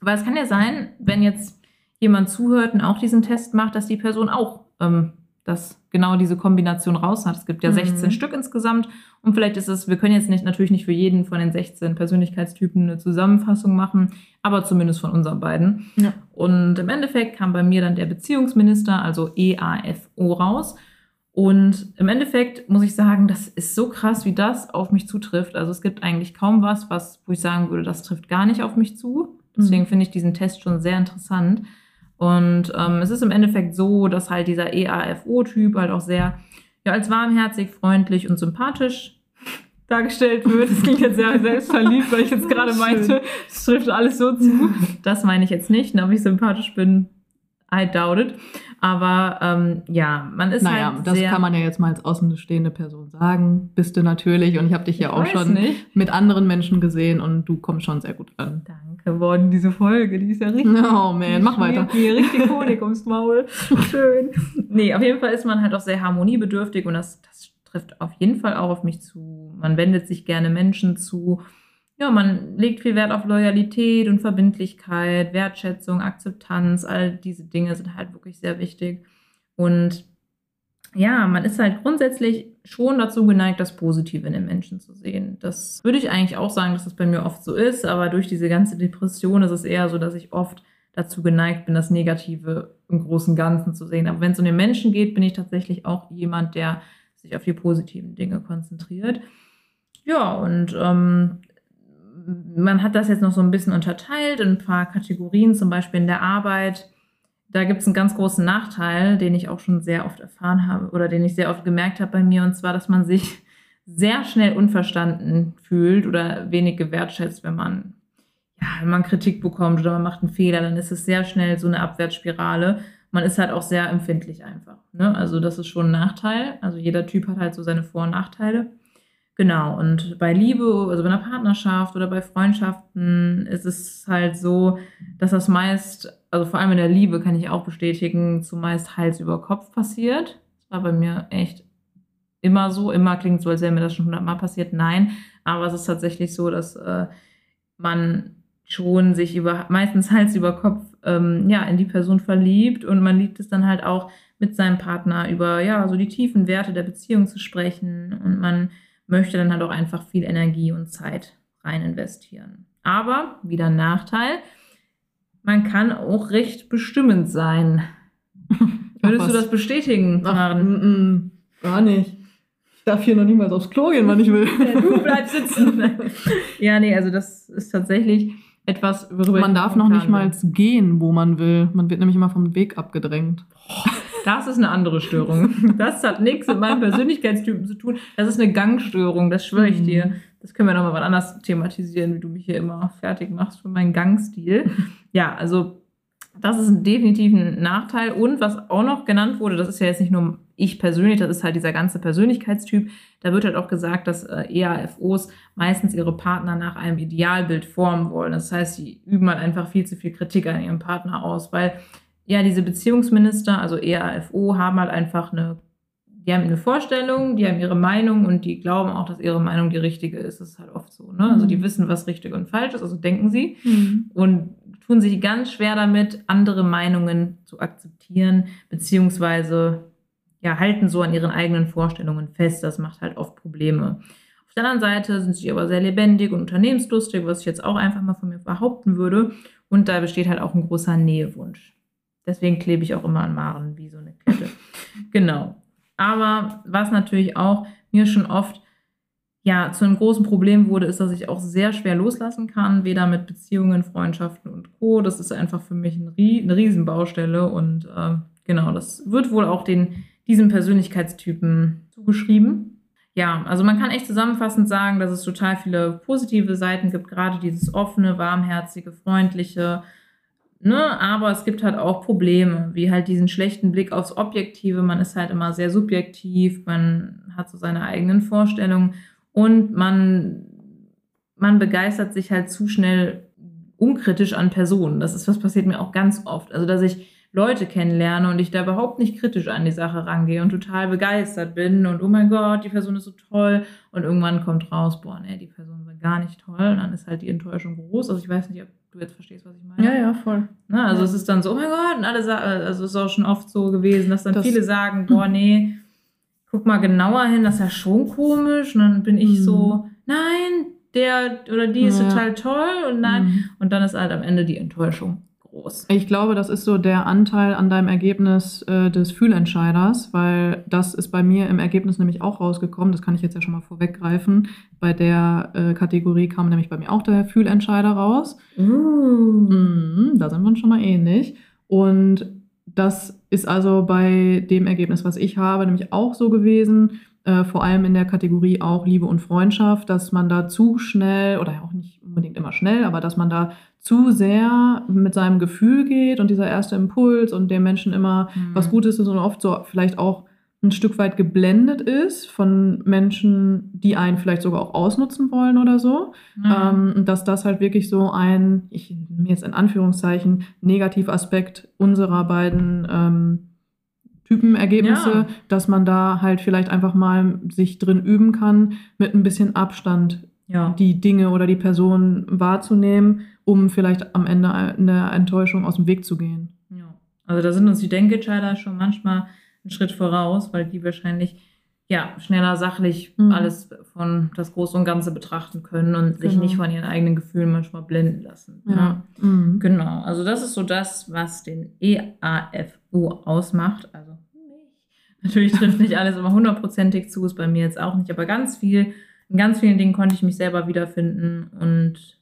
weil es kann ja sein, wenn jetzt jemand zuhört und auch diesen Test macht, dass die Person auch ähm, das genau diese Kombination raus hat. Es gibt ja 16 mhm. Stück insgesamt und vielleicht ist es, wir können jetzt nicht natürlich nicht für jeden von den 16 Persönlichkeitstypen eine Zusammenfassung machen, aber zumindest von unseren beiden. Ja. Und im Endeffekt kam bei mir dann der Beziehungsminister, also EAFO raus. Und im Endeffekt muss ich sagen, das ist so krass, wie das auf mich zutrifft. Also es gibt eigentlich kaum was, was, wo ich sagen würde, das trifft gar nicht auf mich zu. Deswegen mhm. finde ich diesen Test schon sehr interessant. Und ähm, es ist im Endeffekt so, dass halt dieser EAFO-Typ halt auch sehr ja, als warmherzig, freundlich und sympathisch *laughs* dargestellt wird. Das klingt jetzt sehr selbstverliebt, weil ich jetzt *laughs* gerade meinte, es trifft alles so zu. Das meine ich jetzt nicht. Ob ich sympathisch bin, I doubt it. Aber ähm, ja, man ist naja, halt. das kann man ja jetzt mal als außenstehende Person sagen. Bist du natürlich. Und ich habe dich ja auch schon nicht. mit anderen Menschen gesehen und du kommst schon sehr gut an. Danke geworden, diese Folge. Die ist ja richtig. *laughs* Oh man, mach weiter. Mir richtig *laughs* Honig ums Maul. Schön. Nee, auf jeden Fall ist man halt auch sehr harmoniebedürftig und das, das trifft auf jeden Fall auch auf mich zu. Man wendet sich gerne Menschen zu. Ja, man legt viel Wert auf Loyalität und Verbindlichkeit, Wertschätzung, Akzeptanz. All diese Dinge sind halt wirklich sehr wichtig. Und ja, man ist halt grundsätzlich schon dazu geneigt, das Positive in den Menschen zu sehen. Das würde ich eigentlich auch sagen, dass das bei mir oft so ist, aber durch diese ganze Depression ist es eher so, dass ich oft dazu geneigt bin, das Negative im großen Ganzen zu sehen. Aber wenn es um den Menschen geht, bin ich tatsächlich auch jemand, der sich auf die positiven Dinge konzentriert. Ja, und ähm, man hat das jetzt noch so ein bisschen unterteilt in ein paar Kategorien, zum Beispiel in der Arbeit. Da gibt es einen ganz großen Nachteil, den ich auch schon sehr oft erfahren habe oder den ich sehr oft gemerkt habe bei mir, und zwar, dass man sich *laughs* sehr schnell unverstanden fühlt oder wenig gewertschätzt, wenn man ja, wenn man Kritik bekommt oder man macht einen Fehler, dann ist es sehr schnell so eine Abwärtsspirale. Man ist halt auch sehr empfindlich einfach. Ne? Also das ist schon ein Nachteil. Also jeder Typ hat halt so seine Vor- und Nachteile. Genau, und bei Liebe, also bei einer Partnerschaft oder bei Freundschaften ist es halt so, dass das meist, also vor allem in der Liebe kann ich auch bestätigen, zumeist Hals über Kopf passiert. Das war bei mir echt immer so. Immer klingt so, als wäre mir das schon hundertmal passiert. Nein, aber es ist tatsächlich so, dass äh, man schon sich über meistens Hals über Kopf ähm, ja in die Person verliebt und man liebt es dann halt auch mit seinem Partner über ja so die tiefen Werte der Beziehung zu sprechen und man möchte dann halt auch einfach viel Energie und Zeit rein investieren. Aber wieder ein Nachteil, man kann auch recht bestimmend sein. Würdest du das bestätigen, Ach, m -m, gar nicht. Ich darf hier noch niemals aufs Klo gehen, wann ich will. Ja, du bleibst sitzen. *laughs* ja, nee, also das ist tatsächlich etwas, worüber Man darf noch nicht mal gehen, wo man will. Man wird nämlich immer vom Weg abgedrängt. Das ist eine andere Störung. *laughs* Das hat nichts mit meinem Persönlichkeitstypen zu tun. Das ist eine Gangstörung, das schwöre ich mhm. dir. Das können wir nochmal was anders thematisieren, wie du mich hier immer fertig machst für meinen Gangstil. *laughs* Ja, also das ist definitiv ein Nachteil. Und was auch noch genannt wurde, das ist ja jetzt nicht nur ich persönlich, das ist halt dieser ganze Persönlichkeitstyp. Da wird halt auch gesagt, dass äh, EAFOs meistens ihre Partner nach einem Idealbild formen wollen. Das heißt, sie üben halt einfach viel zu viel Kritik an ihrem Partner aus, weil ja, diese Beziehungsminister, also EAFO, haben halt einfach eine, die haben eine Vorstellung, die haben ihre Meinung und die glauben auch, dass ihre Meinung die richtige ist. Das ist halt oft so. Ne? Also die mhm. wissen, was richtig und falsch ist, also denken sie. Mhm. Und tun sich ganz schwer damit, andere Meinungen zu akzeptieren, beziehungsweise ja, halten so an ihren eigenen Vorstellungen fest. Das macht halt oft Probleme. Auf der anderen Seite sind sie aber sehr lebendig und unternehmenslustig, was ich jetzt auch einfach mal von mir behaupten würde. Und da besteht halt auch ein großer Nähewunsch. Deswegen klebe ich auch immer an Maren wie so eine Kette. *laughs* genau. Aber was natürlich auch mir schon oft ja, zu einem großen Problem wurde, ist, dass ich auch sehr schwer loslassen kann, weder mit Beziehungen, Freundschaften und Co. Das ist einfach für mich ein, eine Riesenbaustelle und äh, genau, das wird wohl auch den, diesem Persönlichkeitstypen zugeschrieben. Ja, also man kann echt zusammenfassend sagen, dass es total viele positive Seiten gibt, gerade dieses offene, warmherzige, freundliche, Ne, aber es gibt halt auch Probleme, wie halt diesen schlechten Blick aufs Objektive. Man ist halt immer sehr subjektiv, man hat so seine eigenen Vorstellungen und man, man begeistert sich halt zu schnell unkritisch an Personen. Das ist, was passiert mir auch ganz oft. Also, dass ich Leute kennenlerne und ich da überhaupt nicht kritisch an die Sache rangehe und total begeistert bin und oh mein Gott, die Person ist so toll und irgendwann kommt raus, boah, nee, die Person war gar nicht toll und dann ist halt die Enttäuschung groß. Also ich weiß nicht, ob du jetzt verstehst, was ich meine. Ja, ja, voll. Na, also ja. es ist dann so, oh mein Gott, und alle sagen, also es ist auch schon oft so gewesen, dass dann das viele sagen, boah, nee, guck mal genauer hin, das ist ja schon komisch. Und dann bin ich mhm. so, nein, der oder die ist ja. total toll und nein. Mhm. Und dann ist halt am Ende die Enttäuschung groß. Ich glaube, das ist so der Anteil an deinem Ergebnis äh, des Fühlentscheiders, weil das ist bei mir im Ergebnis nämlich auch rausgekommen. Das kann ich jetzt ja schon mal vorweggreifen. Bei der äh, Kategorie kam nämlich bei mir auch der Fühlentscheider raus. Mm. Mhm, da sind wir uns schon mal ähnlich. Und das ist also bei dem Ergebnis, was ich habe, nämlich auch so gewesen, äh, vor allem in der Kategorie auch Liebe und Freundschaft, dass man da zu schnell oder auch nicht unbedingt immer schnell, aber dass man da zu sehr mit seinem Gefühl geht und dieser erste Impuls und dem Menschen immer mhm. was Gutes ist und oft so vielleicht auch ein Stück weit geblendet ist von Menschen, die einen vielleicht sogar auch ausnutzen wollen oder so. Mhm. Ähm, dass das halt wirklich so ein, ich nehme jetzt in Anführungszeichen, Negativaspekt unserer beiden ähm, Typenergebnisse, ja. dass man da halt vielleicht einfach mal sich drin üben kann, mit ein bisschen Abstand ja. die Dinge oder die Person wahrzunehmen, um vielleicht am Ende eine Enttäuschung aus dem Weg zu gehen. Ja. Also da sind uns die Denkentscheider schon manchmal einen Schritt voraus, weil die wahrscheinlich ja schneller sachlich mhm. alles von das Große und Ganze betrachten können und genau. sich nicht von ihren eigenen Gefühlen manchmal blenden lassen. Ja. ja. Mhm. Genau. Also das ist so das, was den EAFU ausmacht. Also Natürlich trifft nicht alles immer hundertprozentig zu, ist bei mir jetzt auch nicht, aber ganz viel, in ganz vielen Dingen konnte ich mich selber wiederfinden. Und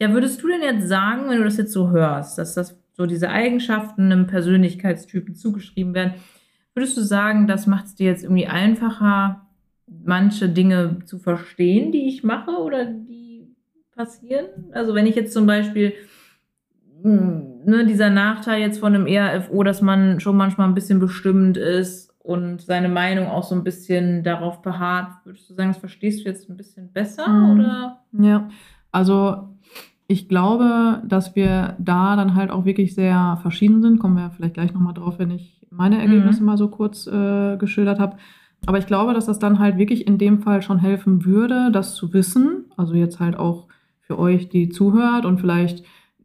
ja, würdest du denn jetzt sagen, wenn du das jetzt so hörst, dass das so diese Eigenschaften einem Persönlichkeitstypen zugeschrieben werden, würdest du sagen, das macht es dir jetzt irgendwie einfacher, manche Dinge zu verstehen, die ich mache oder die passieren? Also wenn ich jetzt zum Beispiel hm, ne, dieser Nachteil jetzt von einem ERFO, dass man schon manchmal ein bisschen bestimmt ist und seine Meinung auch so ein bisschen darauf beharrt. Würdest du sagen, das verstehst du jetzt ein bisschen besser? Mhm. Oder? Ja, also ich glaube, dass wir da dann halt auch wirklich sehr verschieden sind. Kommen wir vielleicht gleich nochmal drauf, wenn ich meine Ergebnisse mhm. mal so kurz äh, geschildert habe. Aber ich glaube, dass das dann halt wirklich in dem Fall schon helfen würde, das zu wissen. Also jetzt halt auch für euch, die zuhört und vielleicht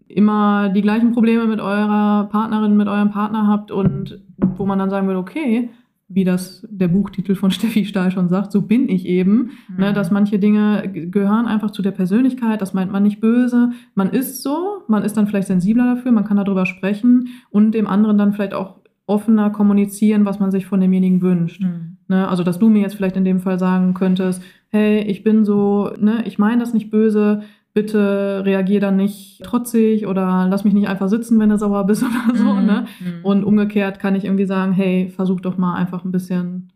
immer die gleichen Probleme mit eurer Partnerin, mit eurem Partner habt und wo man dann sagen würde, okay, wie das der Buchtitel von *laughs* Steffi Stahl schon sagt, so bin ich eben. Ne, mhm. Ne, dass manche Dinge gehören einfach zu der Persönlichkeit, das meint man nicht böse. Man ist so, man ist dann vielleicht sensibler dafür, man kann darüber sprechen und dem anderen dann vielleicht auch offener kommunizieren, was man sich von demjenigen wünscht. Mhm. Ne, also, dass du mir jetzt vielleicht in dem Fall sagen könntest, hey, ich bin so, ne, ich meine das nicht böse, bitte reagier dann nicht trotzig oder lass mich nicht einfach sitzen, wenn du sauer bist *laughs* oder so. Mhm. Ne? Mhm. Und umgekehrt kann ich irgendwie sagen, hey, versuch doch mal einfach ein bisschen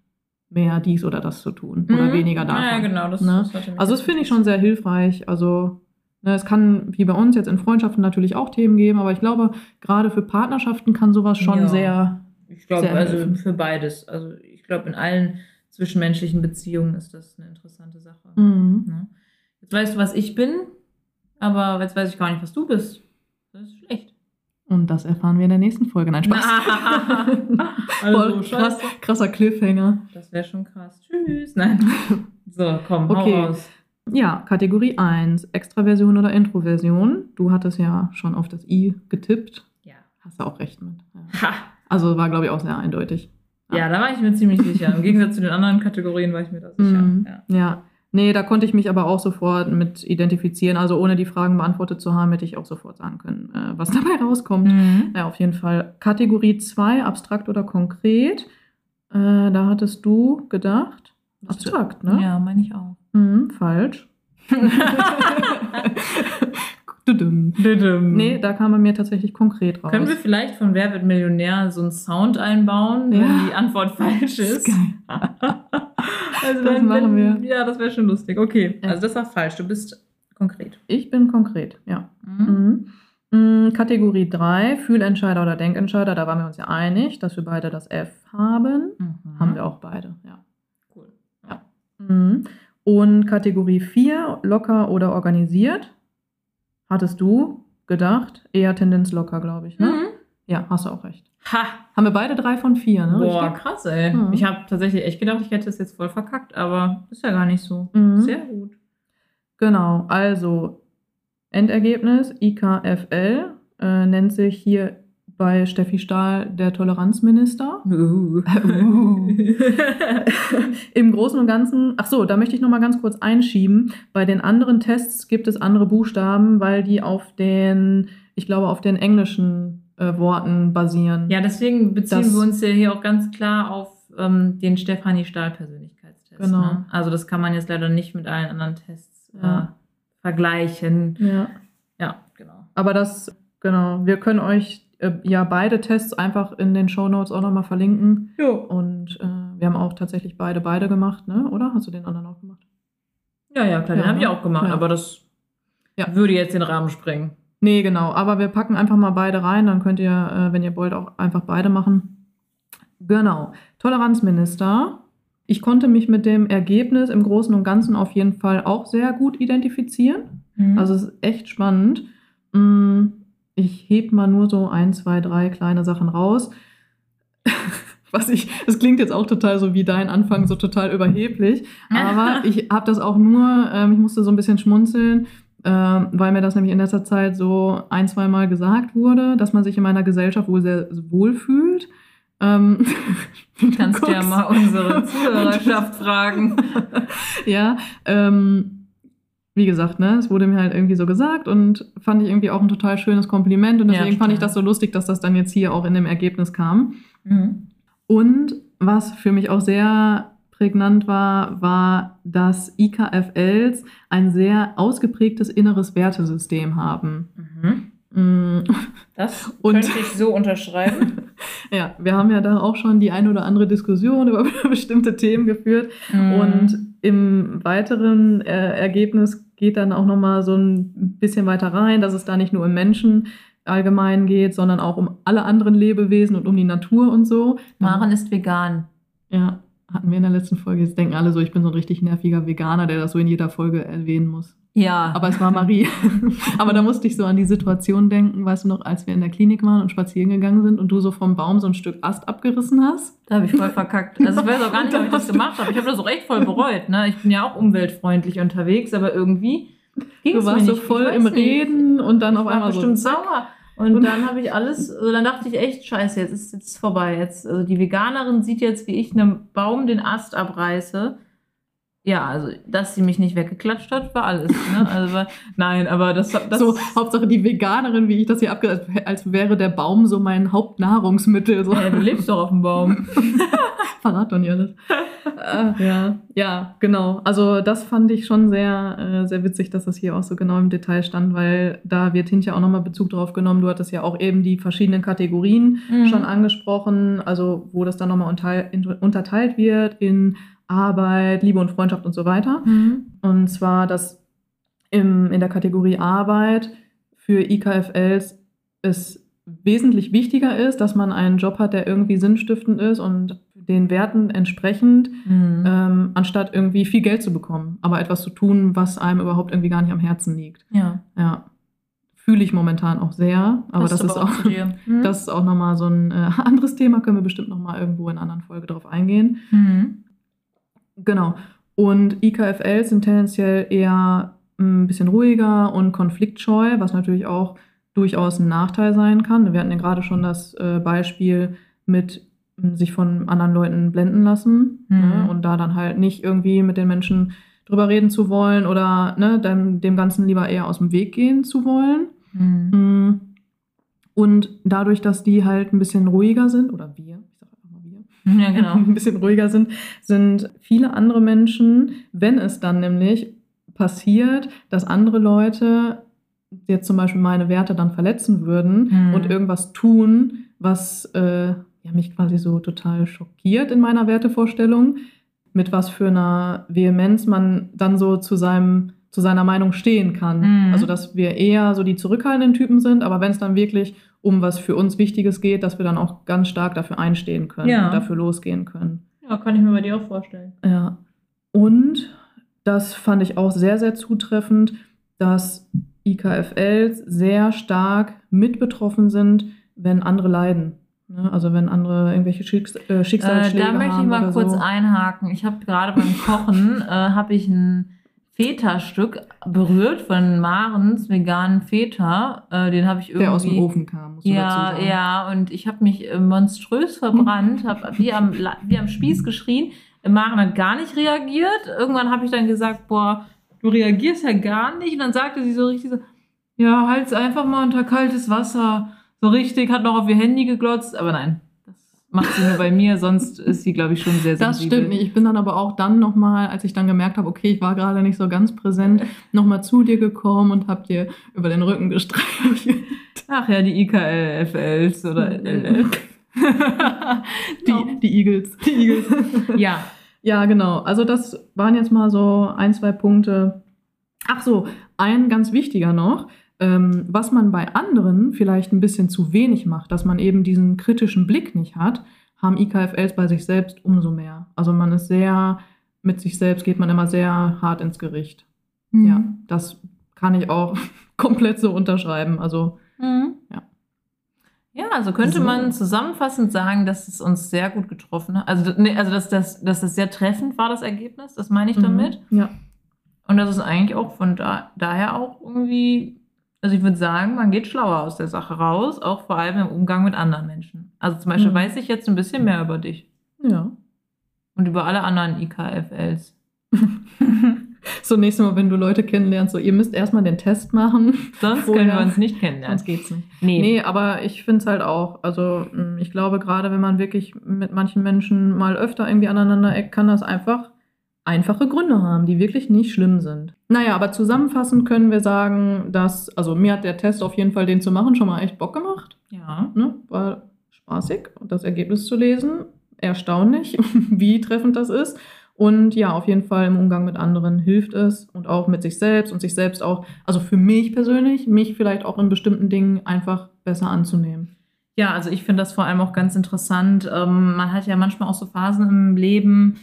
mehr dies oder das zu tun mhm. oder weniger davon. Ja, genau. Das, ne? das also das finde ich schon sehr hilfreich. Also ne, es kann wie bei uns jetzt in Freundschaften natürlich auch Themen geben, aber ich glaube, gerade für Partnerschaften kann sowas schon ja. sehr. Ich glaube, also für beides. Also ich glaube, in allen zwischenmenschlichen Beziehungen ist das eine interessante Sache. Mhm. Ne? Jetzt weißt du, was ich bin. Aber jetzt weiß ich gar nicht, was du bist. Das ist schlecht. Und das erfahren wir in der nächsten Folge. Nein, Spaß. *laughs* also, krass, krasser Cliffhanger. Das wäre schon krass. Tschüss. Nein. *laughs* So, komm, okay. hau raus. Ja, Kategorie 1, Extraversion oder Introversion. Du hattest ja schon auf das I getippt. Ja. Hast du auch recht mit. Ja. Also war, glaube ich, auch sehr eindeutig. Ja. ja. da war ich mir ziemlich sicher. Im Gegensatz zu den anderen Kategorien war ich mir da sicher. Mm, ja. ja. Nee, da konnte ich mich aber auch sofort mit identifizieren. Also ohne die Fragen beantwortet zu haben, hätte ich auch sofort sagen können, äh, was *laughs* dabei rauskommt. Mhm. Ja, auf jeden Fall. Kategorie 2, abstrakt oder konkret. Äh, da hattest du gedacht, abstrakt, ne? Ja, meine ich auch. Mhm, falsch. *laughs* *laughs* nee, da kam bei mir tatsächlich konkret raus. Können wir vielleicht von Wer wird Millionär so einen Sound einbauen, ja. wenn die Antwort falsch ist? ist *laughs* also das wenn, machen wir. Ja, das wäre schon lustig. Okay, also das war falsch. Du bist konkret. Ich bin konkret, ja. Mhm. Mhm. Mm, Kategorie 3, Fühlentscheider oder Denkentscheider, da waren wir uns ja einig, dass wir beide das F haben. Mhm. Haben wir auch beide, ja. Cool. Ja. Mhm. Und Kategorie 4, locker oder organisiert, hattest du gedacht, eher Tendenz locker, glaube ich, ne? Mhm. Ja, hast du auch recht. Ha! Haben wir beide drei von vier, ne? Boah, Richtig? krass, ey. Mhm. Ich habe tatsächlich echt gedacht, ich hätte es jetzt voll verkackt, aber ist ja gar nicht so. Mhm. Sehr gut. Genau, also Endergebnis IKFL äh, nennt sich hier bei Steffi Stahl der Toleranzminister. Uh. *laughs* Im Großen und Ganzen, ach so, da möchte ich noch mal ganz kurz einschieben. Bei den anderen Tests gibt es andere Buchstaben, weil die auf den, ich glaube, auf den englischen äh, Worten basieren. Ja, deswegen beziehen das, wir uns ja hier auch ganz klar auf ähm, den Stefanie Stahl Persönlichkeitstest. Genau. Ne? Also das kann man jetzt leider nicht mit allen anderen Tests äh, ja. vergleichen. Ja. Ja, genau. Aber das, genau, wir können euch äh, ja beide Tests einfach in den Show Notes auch nochmal verlinken. Ja. Und äh, wir haben auch tatsächlich beide beide gemacht, ne? Oder? Hast du den anderen auch gemacht? Ja, ja, klar, den habe ich ne? auch gemacht, ja. aber das ja. würde jetzt den Rahmen sprengen. Nee, genau. Aber wir packen einfach mal beide rein. Dann könnt ihr, äh, wenn ihr wollt, auch einfach beide machen. Genau. Toleranzminister. Ich konnte mich mit dem Ergebnis im Großen und Ganzen auf jeden Fall auch sehr gut identifizieren. Mhm. Also es ist echt spannend. Mm, ich heb mal nur so ein, zwei, drei kleine Sachen raus. *laughs* Was ich, das klingt jetzt auch total so wie dein Anfang, so total überheblich. *laughs* Aber ich habe das auch nur, ähm, ich musste so ein bisschen schmunzeln, ähm, weil mir das nämlich in letzter Zeit so ein, zwei Mal gesagt wurde, dass man sich in meiner Gesellschaft wohl sehr wohl fühlt. Ähm, *laughs* du kannst ja mal unsere Zuhörerschaft fragen. ja, ähm, wie gesagt, ne, es wurde mir halt irgendwie so gesagt und fand ich irgendwie auch ein total schönes Kompliment und deswegen ja, fand ich das so lustig, dass das dann jetzt hier auch in dem Ergebnis kam. Mhm. Und was für mich auch sehr prägnant war, war, dass IKFLs ein sehr ausgeprägtes inneres Wertesystem haben. Mhm. Mm. *laughs* Das *laughs* und, könnte ich so unterschreiben. *laughs* ja, wir haben ja da auch schon die ein oder andere Diskussion über bestimmte Themen geführt. Mm. Und im weiteren äh, Ergebnis geht dann auch nochmal so ein bisschen weiter rein, dass es da nicht nur um Menschen allgemein geht, sondern auch um alle anderen Lebewesen und um die Natur und so. Maren ist vegan. Ja, hatten wir in der letzten Folge. Jetzt denken alle so, ich bin so ein richtig nerviger Veganer, der das so in jeder Folge erwähnen muss. Ja. Aber es war Marie. *laughs* Aber da musste ich so an die Situation denken, weißt du noch, als wir in der Klinik waren und spazieren gegangen sind und du so vom Baum so ein Stück Ast abgerissen hast. Da habe ich voll verkackt. Also ich weiß auch gar nicht, ob ich das gemacht habe. Ich habe das auch echt voll bereut. Ne? Ich bin ja auch umweltfreundlich unterwegs, aber irgendwie ging Du warst so voll im nicht. Reden und dann auf einmal bestimmt so. bestimmt sauer. Und, und dann habe ich alles, also dann dachte ich echt, scheiße, jetzt ist es vorbei. Jetzt, also die Veganerin sieht jetzt, wie ich einem Baum den Ast abreiße ja, also, dass sie mich nicht weggeklatscht hat, war alles. Ne? Also, nein, aber das, das So, Hauptsache die Veganerin, wie ich das hier abge... Als wäre der Baum so mein Hauptnahrungsmittel. So. Ja, du lebst doch auf dem Baum. *laughs* Verrat doch nicht alles. äh, ja, ja, genau. Also das fand ich schon sehr, äh, sehr witzig, dass das hier auch so genau im Detail stand, weil da wird Hintja auch nochmal Bezug drauf genommen. Du hattest ja auch eben die verschiedenen Kategorien mhm. schon angesprochen, also wo das dann nochmal unterteilt wird in Arbeit, Liebe und Freundschaft und so weiter. Mhm. Und zwar, dass im, in der Kategorie Arbeit für IKFLs es wesentlich wichtiger ist, dass man einen Job hat, der irgendwie sinnstiftend ist und den Werten entsprechend, mhm. ähm, anstatt irgendwie viel Geld zu bekommen, aber etwas zu tun, was einem überhaupt irgendwie gar nicht am Herzen liegt. Ja. Ja. Fühle ich momentan auch sehr, aber das, das, ist auch, *laughs* mhm. das ist auch nochmal so ein äh, *laughs* anderes Thema, können wir bestimmt nochmal irgendwo in einer anderen Folge drauf eingehen. Mhm. Genau. Und IKFL sind tendenziell eher ein bisschen ruhiger und konfliktscheu, was natürlich auch durchaus ein Nachteil sein kann. Wir hatten ja gerade schon das äh, Beispiel mit sich von anderen Leuten blenden lassen mhm. ne? und da dann halt nicht irgendwie mit den Menschen drüber reden zu wollen oder ne, dem, dem Ganzen lieber eher aus dem Weg gehen zu wollen. Mhm. Mm. Und dadurch, dass die halt ein bisschen ruhiger sind, oder wir, *laughs* ja, genau. *laughs* ein bisschen ruhiger sind, sind viele andere Menschen, wenn es dann nämlich passiert, dass andere Leute jetzt zum Beispiel meine Werte dann verletzen würden mhm. und irgendwas tun, was äh, ja, mich quasi so total schockiert in meiner Wertevorstellung, mit was für einer Vehemenz man dann so zu seinem zu seiner Meinung stehen kann. Mhm. Also dass wir eher so die zurückhaltenden Typen sind, aber wenn es dann wirklich um was für uns Wichtiges geht, dass wir dann auch ganz stark dafür einstehen können ja. und dafür losgehen können. Ja, kann ich mir bei dir auch vorstellen. Ja. Und das fand ich auch sehr, sehr zutreffend, dass IKFLs sehr stark mit betroffen sind, wenn andere leiden. Ne? Also wenn andere irgendwelche Schicks äh, Schicksalsschläge haben. Äh, da möchte ich mal kurz so. einhaken. Ich habe gerade beim Kochen *laughs* äh, habe ich ein Feta-Stück berührt von Marens veganen Feta. Äh, den habe ich irgendwie. Der aus dem Ofen kam. Musst ja, ja. Und ich habe mich äh, monströs verbrannt, habe wie am, wie am Spieß geschrien. Maren hat gar nicht reagiert. Irgendwann habe ich dann gesagt, boah, du reagierst ja gar nicht. Und dann sagte sie so richtig so, ja, halt's einfach mal unter kaltes Wasser. So richtig, hat noch auf ihr Handy geglotzt. Aber nein, macht sie nur bei mir, sonst ist sie, glaube ich, schon sehr sensibel. Das stimmt nicht. Ich bin dann aber auch dann nochmal, als ich dann gemerkt habe, okay, ich war gerade nicht so ganz präsent, *laughs* nochmal zu dir gekommen und habe dir über den Rücken gestreichelt. Ach ja, die IKLFLs oder LL. *laughs* die, die Eagles. Die Eagles. *laughs* ja. Ja, genau. Also das waren jetzt mal so ein, zwei Punkte. Ach so, ein ganz wichtiger noch ähm, was man bei anderen vielleicht ein bisschen zu wenig macht, dass man eben diesen kritischen Blick nicht hat, haben IKFLs bei sich selbst umso mehr. Also man ist sehr, mit sich selbst geht man immer sehr hart ins Gericht. Mhm. Ja, das kann ich auch *laughs* komplett so unterschreiben. Also, mhm. ja. Ja, also könnte so. man zusammenfassend sagen, dass es uns sehr gut getroffen hat. Also, nee, also dass, das, dass das sehr treffend war, das Ergebnis, das meine ich mhm. damit. Ja. Und dass es eigentlich auch von da, daher auch irgendwie Also ich würde sagen, man geht schlauer aus der Sache raus, auch vor allem im Umgang mit anderen Menschen. Also zum Beispiel Mhm. weiß ich jetzt ein bisschen mehr über dich Ja. und über alle anderen IKFLs. *laughs* So nächstes Mal, wenn du Leute kennenlernst, so ihr müsst erstmal den Test machen. Sonst *laughs* können wir uns nicht kennenlernen. Sonst geht's nicht. Nee. Nee, aber ich finde es halt auch. Also mh, ich glaube, gerade wenn man wirklich mit manchen Menschen mal öfter irgendwie aneinander eckt, kann das einfach einfache Gründe haben, die wirklich nicht schlimm sind. Naja, aber zusammenfassend können wir sagen, dass, also mir hat der Test auf jeden Fall, den zu machen, schon mal echt Bock gemacht. Ja. Ne? War spaßig das Ergebnis zu lesen, erstaunlich, *laughs* wie treffend das ist. Und ja, auf jeden Fall im Umgang mit anderen hilft es und auch mit sich selbst und sich selbst auch, also für mich persönlich, mich vielleicht auch in bestimmten Dingen einfach besser anzunehmen. Ja, also ich finde das vor allem auch ganz interessant. Ähm, man hat ja manchmal auch so Phasen im Leben,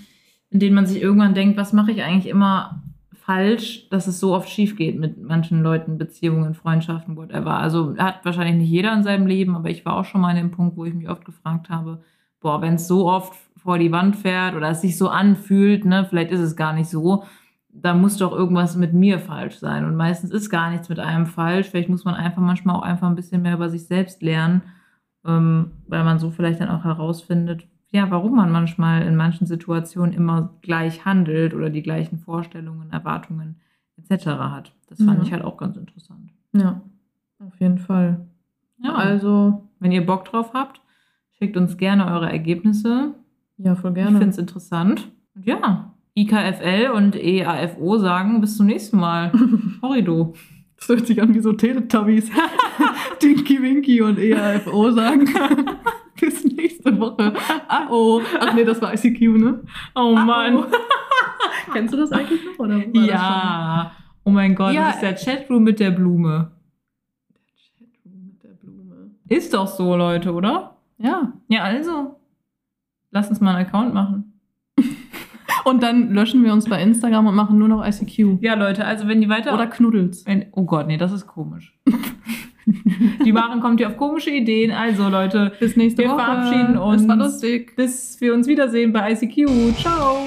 in denen man sich irgendwann denkt, was mache ich eigentlich immer falsch, dass es so oft schief geht mit manchen Leuten, Beziehungen, Freundschaften, whatever. Also hat wahrscheinlich nicht jeder in seinem Leben, aber ich war auch schon mal an dem Punkt, wo ich mich oft gefragt habe, boah, wenn es so oft vor die Wand fährt oder es sich so anfühlt, ne, vielleicht ist es gar nicht so, da muss doch irgendwas mit mir falsch sein. Und meistens ist gar nichts mit einem falsch. Vielleicht muss man einfach manchmal auch einfach ein bisschen mehr über sich selbst lernen, ähm, weil man so vielleicht dann auch herausfindet, ja, warum man manchmal in manchen Situationen immer gleich handelt oder die gleichen Vorstellungen, Erwartungen etc. hat. Das fand Ja. ich halt auch ganz interessant. Ja, auf jeden Fall. Ja, Also, wenn ihr Bock drauf habt, schickt uns gerne eure Ergebnisse. ja, voll Ich gerne. finde es interessant. Und ja, IKFL und EAFO sagen bis zum nächsten Mal. *laughs* Horrido. Das hört sich an wie so Teletubbies. *laughs* Dinky Winky und EAFO sagen. *laughs* Bis nächste Woche. Ah, oh. Ach nee, das war ICQ, ne? Oh Mann. *laughs* Kennst du das eigentlich noch? Oder Ja. Oh mein Gott, Ja. das ist der Chatroom mit der Blume. Schon? Chatroom mit der Blume. Ist doch so, Leute, oder? Ja. Ja, also. Lass uns mal einen Account machen. *laughs* Und dann löschen wir uns bei Instagram und machen nur noch ICQ. Ja, Leute, also wenn die weiter. Oder Knuddels. wenn, oh Gott, nee, das ist komisch. *laughs* *laughs* die Maren kommt hier auf komische Ideen. Also, Leute, Bis nächste Wir Woche. verabschieden uns. Es war lustig. bis wir uns wiedersehen bei ICQ. Ciao.